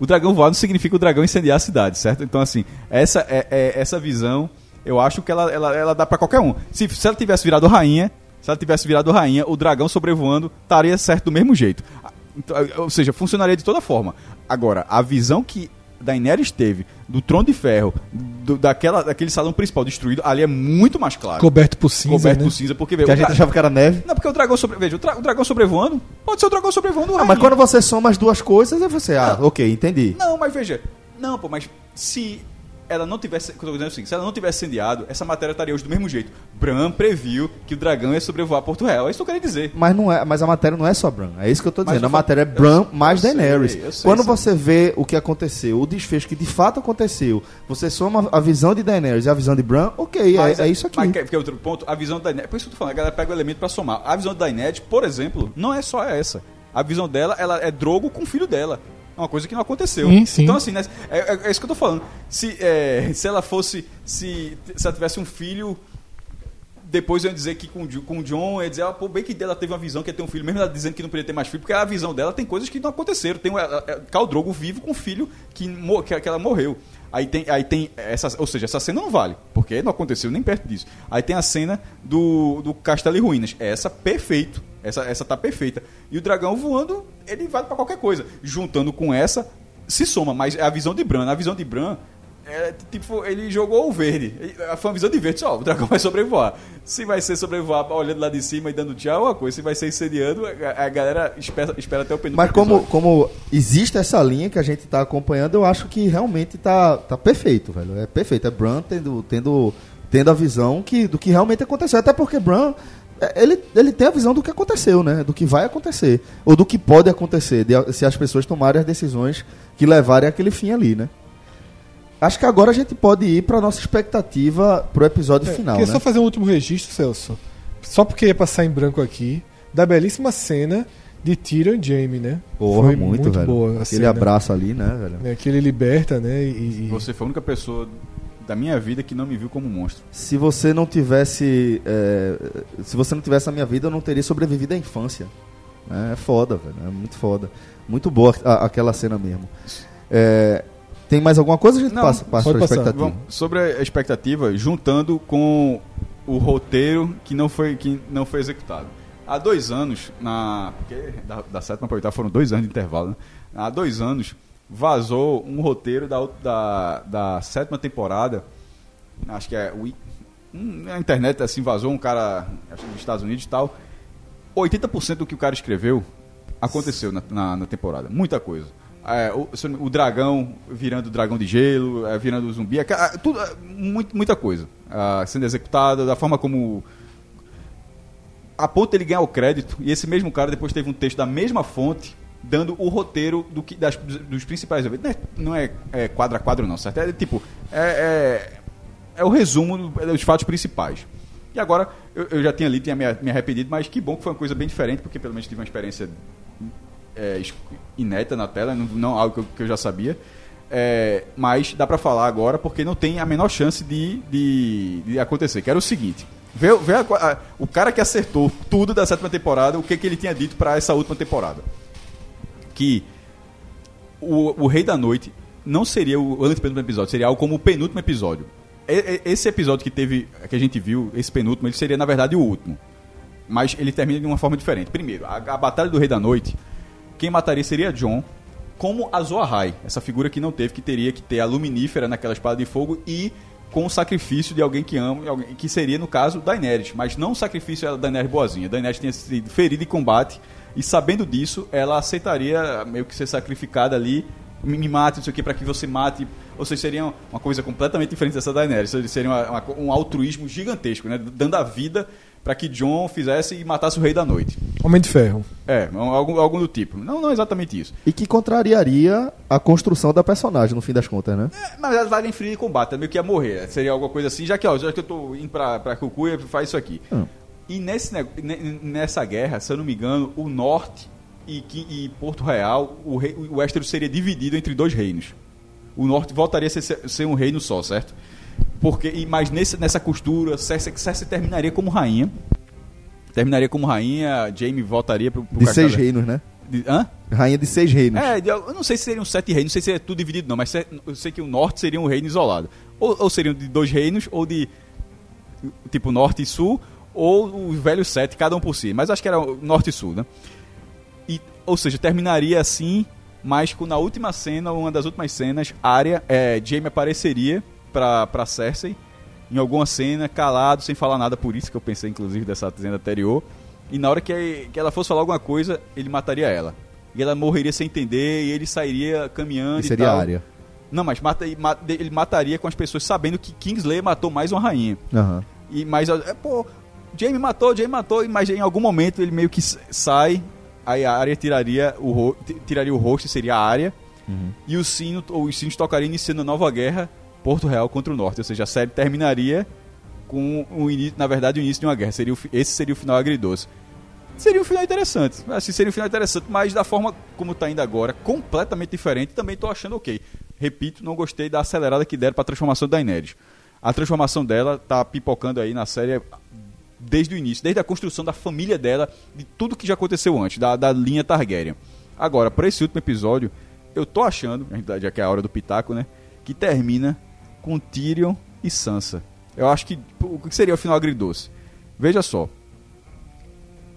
O dragão voar não significa o dragão incendiar a cidade, certo? Então, assim, essa, é, é essa visão, eu acho que ela, ela, ela dá para qualquer um. Se, se ela tivesse virado rainha, se ela tivesse virado rainha, o dragão sobrevoando estaria certo do mesmo jeito. Então, ou seja, funcionaria de toda forma. Agora, a visão que Daenerys teve do Trono de Ferro, do, daquela, daquele salão principal destruído, ali é muito mais claro. Coberto por cinza. Coberto né? por cinza, porque veja, a gente achava que era neve. Não, porque o dragão sobre, veja, o, o dragão sobrevoando, pode ser o dragão sobrevoando. Ah, mas quando você soma as duas coisas, aí você, ah, não. ok, entendi. Não, mas veja, não, pô, mas se ela não tivesse. Assim, se ela não tivesse incendiado, essa matéria estaria hoje do mesmo jeito. Bran previu que o dragão ia sobrevoar Porto Real. É isso que eu queria dizer. Mas, não é, mas a matéria não é só Bran. É isso que eu estou dizendo. a matéria é Bran mais eu Daenerys. Sei, sei, Quando você vê o que aconteceu, o desfecho que de fato aconteceu, você soma a visão de Daenerys e a visão de Bran, ok, é, é, isso aqui. Mas que, que é outro ponto, a visão da Daenerys. Por isso que eu tô falando, a galera pega o elemento para somar. A visão da Daenerys, por exemplo, não é só essa. A visão dela, ela é Drogo com o filho dela. É uma coisa que não aconteceu. Sim, sim. Então, assim, né, é, é, é, isso que eu tô falando. Se, é, se ela fosse. Se, se ela tivesse um filho. Depois eu ia dizer que com, com o John, eu ia dizer, ah, pô, bem que dela teve uma visão que ia ter um filho, mesmo ela dizendo que não podia ter mais filho, porque a visão dela tem coisas que não aconteceram. Tem o Khal Drogo vivo com um filho que, que, que ela morreu. Aí tem, aí tem essa, ou seja, essa cena não vale, porque não aconteceu nem perto disso. Aí tem a cena do, do Castelo e Ruínas. Essa perfeito. Essa, essa tá perfeita. E o dragão voando, ele vale para qualquer coisa. Juntando com essa, se soma, mas é a visão de Bran. A visão de Bran, é, tipo, ele jogou o verde. Foi uma visão de verde, só, o dragão vai sobrevoar. Se vai ser sobrevoar olhando lá de cima e dando tchau, é uma coisa. Se vai ser incendiando, a, a galera espera, espera até o penúltimo Mas como, como existe essa linha que a gente está acompanhando, eu acho que realmente tá, tá perfeito, velho. É perfeito. É Bran tendo, tendo, tendo a visão que, do que realmente aconteceu. Até porque Bran ele, ele tem a visão do que aconteceu, né? Do que vai acontecer. Ou do que pode acontecer, de, se as pessoas tomarem as decisões que levarem aquele fim ali, né? Acho que agora a gente pode ir para nossa expectativa pro episódio é, final. Queria né? só fazer um último registro, Celso. Só porque ia passar em branco aqui, da belíssima cena de Tyrion e Jaime, né? Porra, foi muito, muito velho. boa. Aquele cena. abraço ali, né, velho? É, que ele liberta, né? E, e... Você foi a única pessoa da minha vida que não me viu como monstro. Se você não tivesse. É, se você não tivesse na minha vida, eu não teria sobrevivido à infância. É, é foda, velho. É muito foda. Muito boa a, aquela cena mesmo. É, tem mais alguma coisa? A gente não, passa, passa para a expectativa. Bom, sobre a expectativa, juntando com o roteiro que não foi, que não foi executado. Há dois anos, na. Porque da, da sétima para oitava foram dois anos de intervalo, né? Há dois anos vazou um roteiro da, da, da sétima temporada. Acho que é. Na internet assim vazou um cara acho, dos Estados Unidos e tal. 80% do que o cara escreveu aconteceu na, na, na, temporada. Muita coisa. é, o, o dragão virando dragão de gelo, é, virando zumbi, é, ca- tudo, é, muito- muita coisa ah, sendo executada, da forma como a ponto dele ganhar o crédito, e esse mesmo cara depois teve um texto da mesma fonte dando o roteiro do que, das- dos principais eventos. Não é, não é, é quadro a quadro, não, certo? É tipo, é, é, é o resumo do- dos fatos principais. E agora, eu, eu já tinha lido, tinha me, me arrependido, mas que bom que foi uma coisa bem diferente, porque pelo menos tive uma experiência é, ineta na tela, não, não algo que eu, que eu já sabia. É, mas dá pra falar agora porque não tem a menor chance de, de, de acontecer. Que era o seguinte: vê, vê a- a- o cara que acertou tudo da sétima temporada, o que, que ele tinha dito pra essa última temporada. Que o, o Rei da Noite não seria o antepenúltimo episódio, seria algo como o penúltimo episódio. E- Esse episódio que teve, que a gente viu, esse penúltimo, ele seria na verdade o último. Mas ele termina de uma forma diferente. Primeiro, a, a Batalha do Rei da Noite, quem mataria seria John, como a Zoahai, essa figura que não teve, que teria que ter a luminífera naquela espada de fogo e com o sacrifício de alguém que ama, alguém- que seria, no caso, Daenerys. Mas não o sacrifício da Daenerys boazinha. Daenerys tinha sido ferida em combate e, sabendo disso, ela aceitaria meio que ser sacrificada ali. Me mate, não sei o que, pra que você mate. Ou seja, seria uma coisa completamente diferente dessa Daenerys. Seria uma- uma- um altruísmo gigantesco, né? Dando a vida para que John fizesse e matasse o Rei da Noite. Homem de Ferro. É, algo, algo do tipo. Não, não exatamente isso. E que contrariaria a construção da personagem, no fim das contas, né? É, mas ela vai em frio de combate, é meio que ia morrer. Seria alguma coisa assim, já que, ó, já que eu tô indo pra, pra Cucuia, faz isso aqui. Hum. E nesse, nessa guerra, se eu não me engano, o norte e, e Porto Real, o, rei, o Westeros seria dividido entre dois reinos. O norte voltaria a ser, ser um reino só, certo? Porque, mas nesse, nessa costura, Cersei, Cersei terminaria como rainha. Terminaria como rainha, Jaime voltaria pro, pro De seis reinos, né? De- hã? Rainha de seis reinos. É, eu não sei se seriam sete reinos, não sei se é tudo dividido não, mas se- eu sei que o norte seria um reino isolado. Ou, ou seriam de dois reinos, ou de tipo norte e sul, ou os velhos sete, cada um por si. Mas acho que era o norte e sul, né? E, ou seja, terminaria assim, mas com, na última cena, uma das últimas cenas, Arya, é, Jaime apareceria pra, pra Cersei em alguma cena, calado, sem falar nada, por isso que eu pensei, inclusive, dessa cena anterior. E na hora que, que ela fosse falar alguma coisa, ele mataria ela. E ela morreria sem entender, e ele sairia caminhando E e, seria tal. área. Não, mas mata, ma- ele mataria com as pessoas sabendo que Kingsley matou mais uma rainha. Aham. E mas é, pô, Jamie matou, Jamie matou, mas em algum momento ele meio que sai, aí a área tiraria o ro- tiraria o rosto, seria a área. E o sino, ou os sinos tocariam iniciando a nova guerra Porto Real contra o Norte, ou seja, a série terminaria com o início, na verdade, o início de uma guerra. Seria o esse seria o final agridoce. Seria um final interessante. Assim, seria um final interessante, mas da forma como tá indo agora, completamente diferente, também tô achando ok. Repito, não gostei da acelerada que deram pra transformação da Daenerys. A transformação dela tá pipocando aí na série desde o início, desde a construção da família dela, de tudo que já aconteceu antes, da, da linha Targaryen. Agora, para esse último episódio, eu tô achando, já que é a hora do pitaco, né, que termina com Tyrion e Sansa. Eu acho que o que seria o final agridoce? Veja só.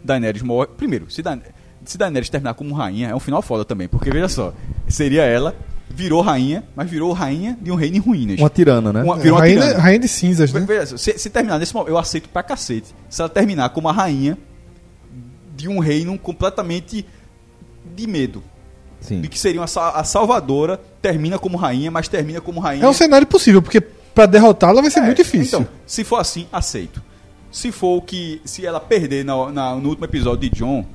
Daenerys morre. Primeiro, se, Dan se Daenerys terminar como rainha, é um final foda também, porque veja só, seria ela, virou rainha, mas virou rainha de um reino em ruínas. Uma tirana, né? Uma- virou uma rainha, tirana. rainha de cinzas, né? Veja só, se, se terminar nesse momento, eu aceito pra cacete. Se ela terminar como a rainha de um reino completamente de medo. Sim. De que seria uma, a salvadora, termina como rainha, mas termina como rainha. É um cenário possível, porque pra derrotá-la vai ser É, muito difícil. Então, se for assim, aceito. Se for o que. Se ela perder na- na- no último episódio de John,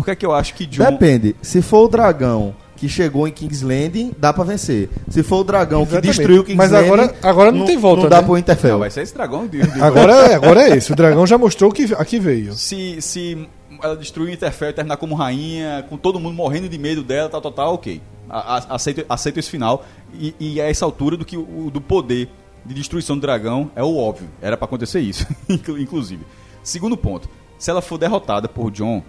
por que é que eu acho que John. Depende. Se for o dragão que chegou em King's Landing, dá pra vencer. Se for o dragão que Exatamente. destruiu King's Mas Landing, agora- agora não tem volta, Não dá né? pro Interfell. Não, vai ser esse dragão de, de- Agora, é- agora é esse. O dragão já mostrou que aqui veio. se, se ela destruir o Interfell e terminar como rainha, com todo mundo morrendo de medo dela, tal, tal, tal, ok. A- a- aceito, aceito esse final. E, e a essa altura do que o, do poder de destruição do dragão é o óbvio. Era pra acontecer isso, inclu- inclusive. Segundo ponto, se ela for derrotada por John,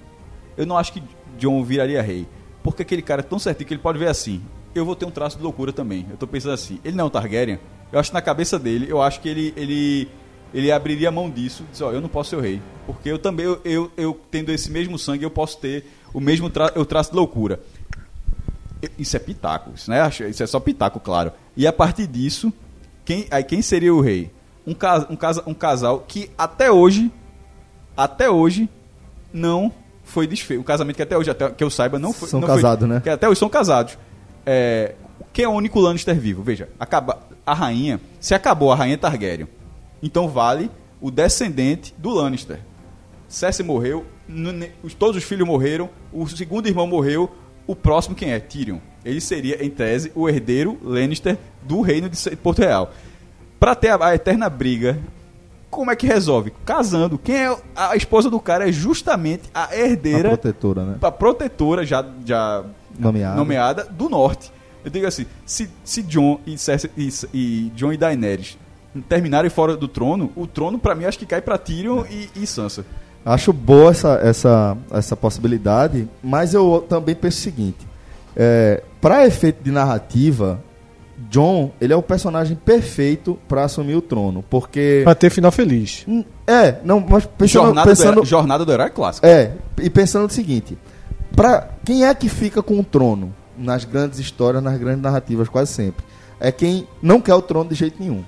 eu não acho que John viraria rei. Porque aquele cara é tão certinho que ele pode ver assim. Eu vou ter um traço de loucura também. Eu tô pensando assim. Ele não é um Targaryen. Eu acho que na cabeça dele, eu acho que ele, ele, ele abriria a mão disso. Diz, ó, eu não posso ser o rei. Porque eu também, eu, eu, eu tendo esse mesmo sangue, eu posso ter o mesmo tra eu traço de loucura. Isso é pitaco, isso, não é, isso é só pitaco, claro. E a partir disso, quem, aí quem seria o rei? Um, cas, um, casa, um casal que até hoje, até hoje, não foi desfeito. Um casamento que até hoje, até que eu saiba, não foi. São casados, né? Que até hoje são casados. é, quem é o único Lannister vivo? Veja, acaba, a rainha, se acabou a rainha Targaryen, então vale o descendente do Lannister. Cersei morreu, todos os filhos morreram, o segundo irmão morreu, o próximo quem é? Tyrion. Ele seria, em tese, o herdeiro Lannister do reino de Porto Real. Pra ter a, a eterna briga, como é que resolve? Casando. Quem é a esposa do cara é justamente a A herdeira, protetora, né? a protetora já, já Nomeada. nomeada do norte. Eu digo assim, se, se John e, Cersei, e, e John e Daenerys terminarem fora do trono, o trono pra mim acho que cai pra Tyrion e, e Sansa. Acho boa essa, essa, essa possibilidade, mas eu também penso o seguinte: é, para efeito de narrativa, John ele é o personagem perfeito para assumir o trono, porque Pra ter final feliz. É, não, mas pensando, Jornada, do pensando herói, Jornada do Herói é clássico. é e pensando o seguinte: para quem é que fica com o trono nas grandes histórias, nas grandes narrativas, quase sempre é quem não quer o trono de jeito nenhum.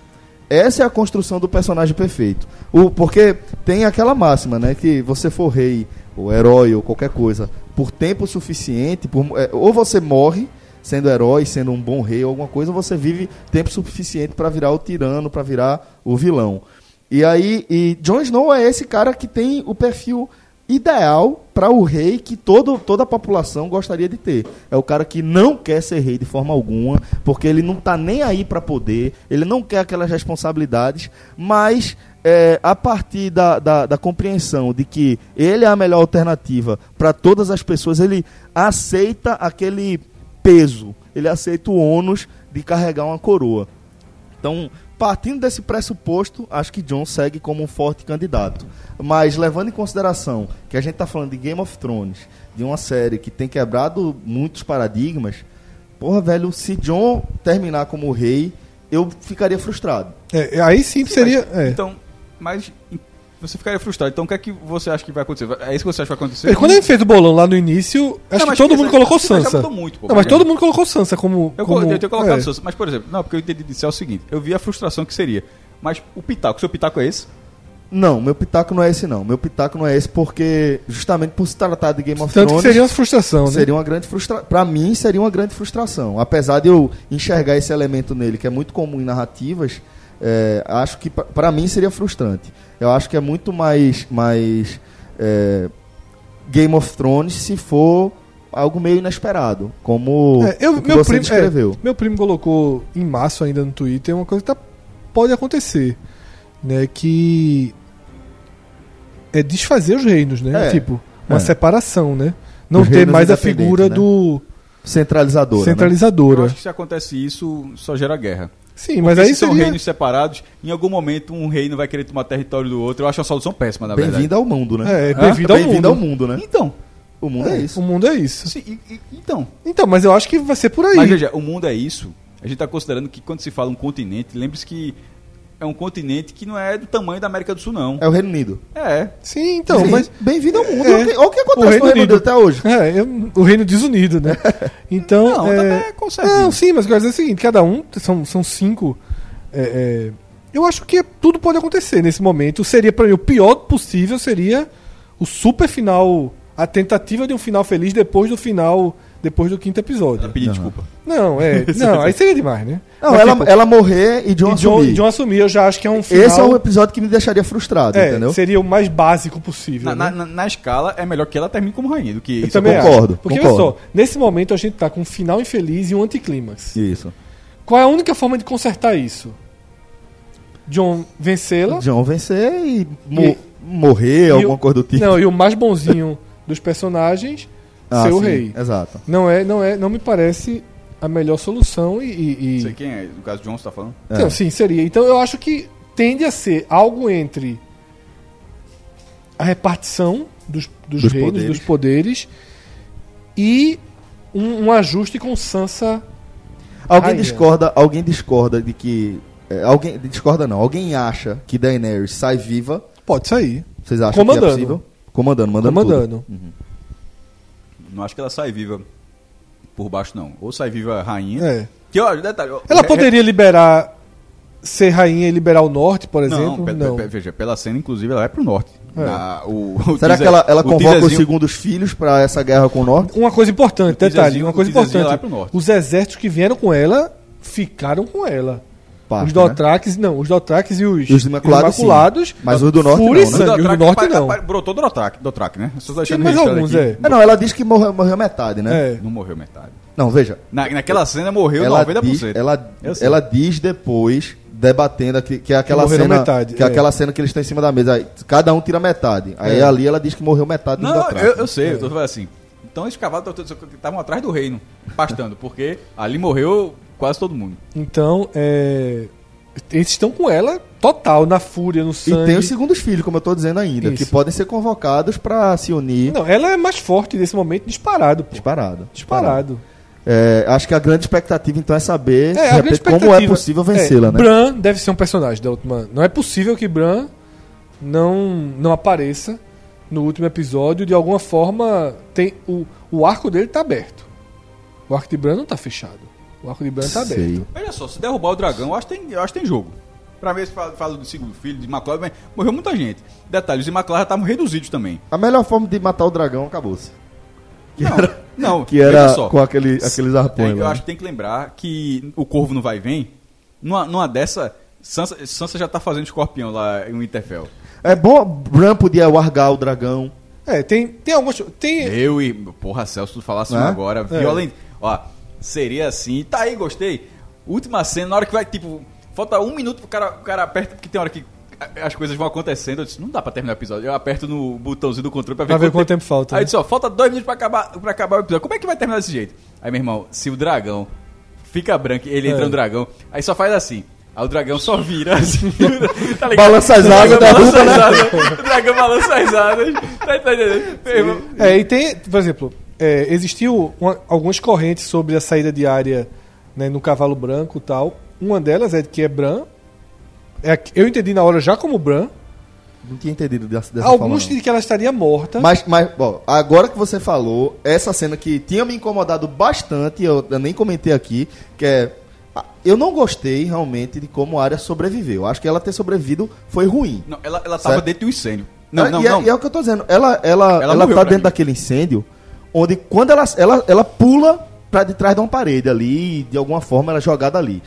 Essa é a construção do personagem perfeito. O, porque tem aquela máxima, né? Que você for rei, ou herói, ou qualquer coisa, por tempo suficiente, por, é, ou você morre sendo herói, sendo um bom rei, alguma coisa, você vive tempo suficiente para virar o tirano, para virar o vilão. E aí, e Jon Snow é esse cara que tem o perfil ideal para o rei que todo, toda a população gostaria de ter. É o cara que não quer ser rei de forma alguma, porque ele não tá nem aí para poder, ele não quer aquelas responsabilidades, mas é, a partir da, da, da compreensão de que ele é a melhor alternativa para todas as pessoas, ele aceita aquele peso, ele aceita o ônus de carregar uma coroa. Então, partindo desse pressuposto, acho que John segue como um forte candidato. Mas levando em consideração que a gente está falando de Game of Thrones, de uma série que tem quebrado muitos paradigmas, porra, velho, se John terminar como rei, eu ficaria frustrado. É, aí sim seria. Mas, é. Então, mas você ficaria frustrado. Então o que é que você acha que vai acontecer? É isso que você acha que vai acontecer? É, Quando a gente fez o bolão lá no início, acho Não, que todo que- mundo colocou mas já Sansa. muito, pô, não, mas todo mundo colocou Sansa como. Eu, como eu tenho colocado é. Sansa. Mas, por exemplo, não, porque eu entendi disso é o seguinte: eu vi a frustração que seria. Mas o Pitaco, seu Pitaco é esse? Não, meu pitaco não é esse não. Meu pitaco não é esse porque justamente por se tratar de Game of Tanto que Thrones seria uma frustração, né? seria uma grande frustração. Para mim seria uma grande frustração. Apesar de eu enxergar esse elemento nele que é muito comum em narrativas, é, acho que para mim seria frustrante. Eu acho que é muito mais mais é, Game of Thrones se for algo meio inesperado, como É, eu- o que meu, você primo, descreveu. é, meu primo colocou em março ainda no Twitter uma coisa que tá- pode acontecer. Né, que é desfazer os reinos, né? É, Tipo, uma é. separação, né? Não Os ter mais a figura né? do Centralizadora. né? Eu centralizadora. acho que se acontece isso, só gera guerra. Sim, mas Porque aí se são seria... reinos separados, em algum momento um reino vai querer tomar território do outro. Eu acho uma solução péssima, na verdade. Bem-vindo ao mundo, né? É, bem-vindo ao mundo. Bem-vindo ao mundo, né? Então, O mundo é, isso. O mundo é isso. sim, e- e- então. Então, mas eu acho que vai ser por aí. Mas veja, o mundo é isso. A gente está considerando que quando se fala um continente, lembre-se que é um continente que não é do tamanho da América do Sul, não. É o Reino Unido. É. Sim, então, Sim, mas bem-vindo ao mundo. É. Olha o que- olha o acontece Reino no Reino Unido Unido. até hoje. É, eu- o reino desunido, né? Então. Não, é... também é concebível. Não, sim, mas eu quero dizer o seguinte: cada um, são, são cinco. é, é, eu acho que tudo pode acontecer nesse momento. Seria, pra mim, o pior possível seria o super final. A tentativa de um final feliz depois do final. Depois do quinto episódio. Pedir desculpa. Não, é. Não, aí seria demais, né? Não, Mas, ela, tipo, ela morrer e John e John, assumir. John assumir, eu já acho que é um final. Esse é o episódio que me deixaria frustrado, é, entendeu? seria o mais básico possível. Na, né? na- na escala, é melhor que ela termine como rainha do que Eu isso. também concordo, acho. Porque concordo. olha só, nesse momento a gente tá com um final infeliz e um anticlímax. Isso. Qual é a única forma de consertar isso? John vencê-la. John vencer e, mo- E- morrer, e alguma o- coisa do tipo. Não, e o mais bonzinho dos personagens Ah, ser o sim, rei. Exato. Não é, não é, não me parece a melhor solução e, e- e- Não sei quem é, no caso John, você tá falando? Então, É. sim, seria. Então eu acho que tende a ser algo entre a repartição dos, dos, Dos reinos, poderes. dos poderes e um, um ajuste com Sansa. Alguém Rainha. discorda, alguém discorda de que é, alguém discorda não. Alguém acha que Daenerys sai viva? Pode sair. Vocês acham que é Comandando. possível? Comandando, mandando Comandando. tudo. Não acho que ela sai viva por baixo, não. Ou sai viva rainha. É. Que, olha, detalhe, Ela re- poderia liberar ser rainha e liberar o norte, por exemplo, Não, pe- não. pe- veja, pela cena, inclusive, ela vai pro norte. É. Na- o- o Será teaser- que ela, ela convoca os segundos filhos pra essa guerra com o norte? Uma coisa importante, detalhe, uma coisa importante. lá pro norte. Os exércitos que vieram com ela ficaram com ela. Parte, os né? Dothraques, não, os Dothraques e os, os Imaculados. Imaculados, Mas os do norte não, né? sangue, do norte não. Brotou do Dothraki, Dothraki, né? Deixando mais alguns, aqui. é. É, não, ela diz que morreu, morreu metade, né? É. Não morreu metade. Não, veja. Na, naquela cena morreu ela 90%. diz, ela, Eu sei. ela diz depois, debatendo aqui, que é aquela morreram cena. metade, que é é. aquela cena que eles estão em cima da mesa. Aí, cada um tira metade. Aí É. ali ela diz que morreu metade do Não, Dothraki. eu, eu sei, eu tô falando assim. Então esses cavalos estavam atrás do reino, pastando, porque ali morreu quase todo mundo. Então, é, eles estão com ela total, na fúria, no E sangue. tem os segundos filhos, como eu tô dizendo ainda, Isso. que podem ser convocados pra se unir. Não, ela é mais forte nesse momento, disparado, pô. Disparado. Disparado. É, acho que a grande expectativa então é saber É, repente, como é possível vencê-la, é, né? Bran deve ser um personagem da última. Não é possível que Bran não, não apareça no último episódio. De alguma forma, tem o, o arco dele tá aberto. O arco de Bran não tá fechado. O arco de Bran tá Sei. aberto. Olha só, se derrubar o dragão, eu acho que tem, eu acho que tem jogo. Pra ver se fala, fala do segundo filho, de McLaren, mas morreu muita gente. Detalhe, os McLaren estavam reduzidos também. A melhor forma de matar o dragão acabou-se. Que Não, era, não, que era só. com aquele, aqueles arpões. Eu acho que tem que lembrar que o corvo não vai e vem. Numa, numa dessa, Sansa, Sansa já tá fazendo escorpião lá em Winterfell. É bom, Bran podia largar o dragão. É, tem, tem algumas. Tem, Eu e. Porra, Celso, tu falasse É? agora. É. Violento. Ó, seria assim. Tá aí, gostei. Última cena, na hora que vai, tipo. Falta um minuto pro cara, o cara aperta, porque tem hora que as coisas vão acontecendo. Eu disse, não dá pra terminar o episódio. Eu aperto no botãozinho do controle pra ver, Pra ver quanto tempo falta, Aí né? disse, ó, falta dois minutos pra acabar, pra acabar o episódio. Como é que vai terminar desse jeito? Aí, meu irmão, se o dragão fica branco ele entra É. no dragão, aí só faz assim. Aí o dragão só vira assim, tá ligado? Balança as asas, derruba, balança né? as asas, O dragão balança as asas. Tá, entendendo? É, e tem, por exemplo, é, existiu uma- algumas correntes sobre a saída diária né, no cavalo branco e tal. Uma delas é que é Bran. É, eu entendi na hora já como Bran. Não tinha entendido dessa, dessa Alguns forma, dizem que ela estaria morta. Mas, mas bom, agora que você falou, essa cena que tinha me incomodado bastante, eu, eu nem comentei aqui, que é. Eu não gostei realmente de como a área sobreviveu. Acho que ela ter sobrevivido foi ruim. Não, ela, ela tava Certo. dentro do incêndio. Não, Ela- não, e, é- não. e é o que eu tô dizendo. Ela, ela, Ela ela, morreu tá pra dentro mim. daquele incêndio, onde quando ela, ela, ela pula pra de trás de uma parede ali, e de alguma forma ela é jogada ali.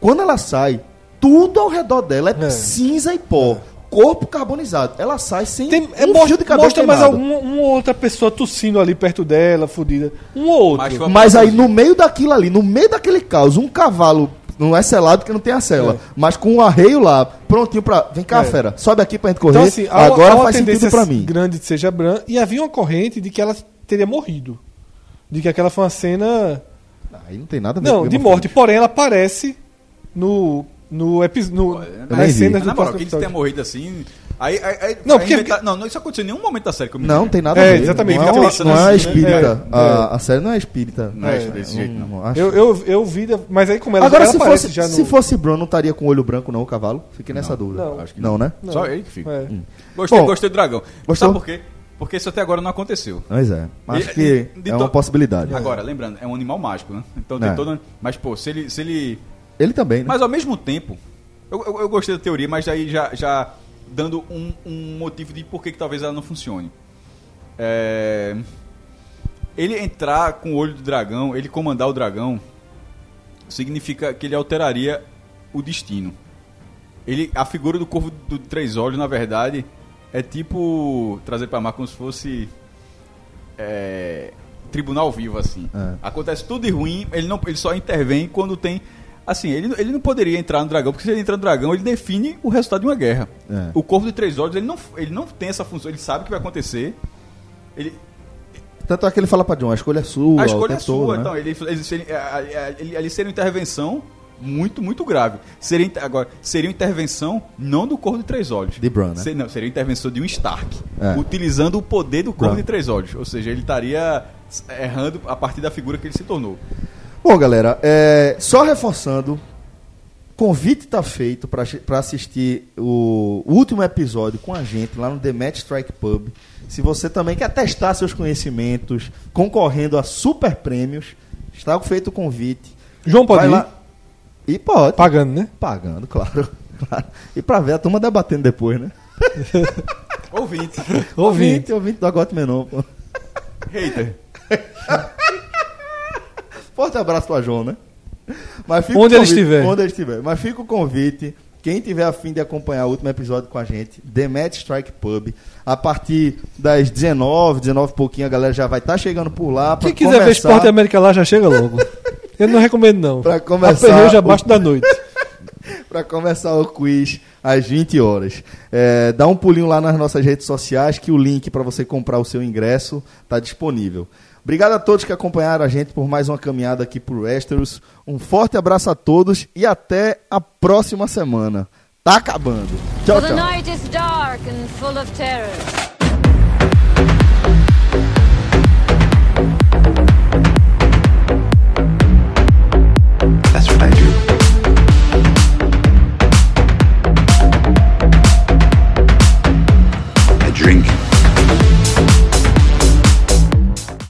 Quando ela sai, tudo ao redor dela é, É. cinza e pó. Corpo carbonizado. Ela sai sem Tem, é, um mostra, fio de cabelo mostra mais alguma uma outra pessoa tossindo ali perto dela, fodida. Um ou outro. Mas Mas aí no meio daquilo ali, no meio daquele caos, um cavalo não é selado porque não tem a cela, É. mas com um arreio lá, prontinho pra. Vem cá, É. fera, sobe aqui pra gente correr. Então, assim, há Agora há faz sentido pra mim. grande de seja Bran. E havia uma corrente de que ela teria morrido. De que aquela foi uma cena. Aí não tem nada a ver Não, com de morte. Porém, ela aparece no. No episódio. nem nas cenas do próximo que ele tenha episódio. morrido assim. Aí, aí, aí- Não, porque- inventa- não, não, isso aconteceu em nenhum momento da série que eu me Não, tem nada É, a ver. exatamente, Não é, uma- pensando não é assim, né? espírita. É, a, é. a série não é espírita. Não é É, desse jeito, não. acho. Eu, eu, eu vi, mas aí como ela, Agora, ela se aparece fosse, já no. se fosse Bruno, não estaria com o olho branco, não, o cavalo? Fiquei nessa dúvida. Não. Acho que Não, né? Não. Só ele que fica. É. Gostei, Bom, gostei do dragão. gostou? Sabe por quê? Porque isso até agora não aconteceu. Pois é. Acho E- que é uma to- possibilidade. Agora, lembrando, é um animal mágico, né? Então tem É. todo. Mas, pô, se ele. Se ele... Ele também, né? Mas ao mesmo tempo, eu, eu, eu gostei da teoria, mas aí já, já dando um, um motivo de por que, que talvez ela não funcione. É, Ele entrar com o olho do dragão, ele comandar o dragão, significa que ele alteraria o destino. Ele, a figura do corvo do três olhos, na verdade, é tipo trazer pra mar como se fosse é, tribunal vivo, assim. É. Acontece tudo de ruim, ele, não, ele só intervém quando tem. Assim, ele, ele não poderia entrar no dragão, porque se ele entrar no dragão, ele define o resultado de uma guerra. É. O corvo de três olhos, ele não, ele não tem essa função, ele sabe o que vai acontecer. Ele, Tanto é que ele fala pra John, a escolha é sua. a escolha é tempo todo, sua, né? então. Ele, ele, a- ele, ali seria uma intervenção muito, muito grave. Seria, agora, seria uma intervenção não do Corvo de Três Olhos. De Bran, né? Se- não, seria uma intervenção de um Stark. É. Utilizando o poder do Corvo Bran. de Três Olhos. Ou seja, ele estaria errando a partir da figura que ele se tornou. Bom, galera, é, só reforçando, convite tá feito pra assistir o último episódio com a gente lá no The Match Strike Pub. Se você também quer testar seus conhecimentos concorrendo a super prêmios, está feito o convite. João pode Vai ir? lá. E pode. Pagando, né? Pagando, claro. claro. E pra ver a turma debatendo depois, né? Ouvinte. Ouvinte, ouvinte do Agote Menon, pô. Hater. Forte abraço pra João, né? Mas fica Onde o ele convite- estiver. Onde ele estiver. Mas fica o convite. Quem tiver afim de acompanhar o último episódio com a gente, The Match Strike Pub. A partir das 19, 19 e pouquinho, a galera já vai estar chegando por lá. pra Quem quiser ver começar- Esporte América lá, já chega logo. Eu não recomendo, não. Pra começar Aperreio já o- abaixo da noite. para começar o quiz às 20 horas. É, dá um pulinho lá nas nossas redes sociais que o link para você comprar o seu ingresso está disponível. Obrigado a todos que acompanharam a gente por mais uma caminhada aqui por Westeros. Um forte abraço a todos e até a próxima semana. Tá acabando. Tchau, tchau.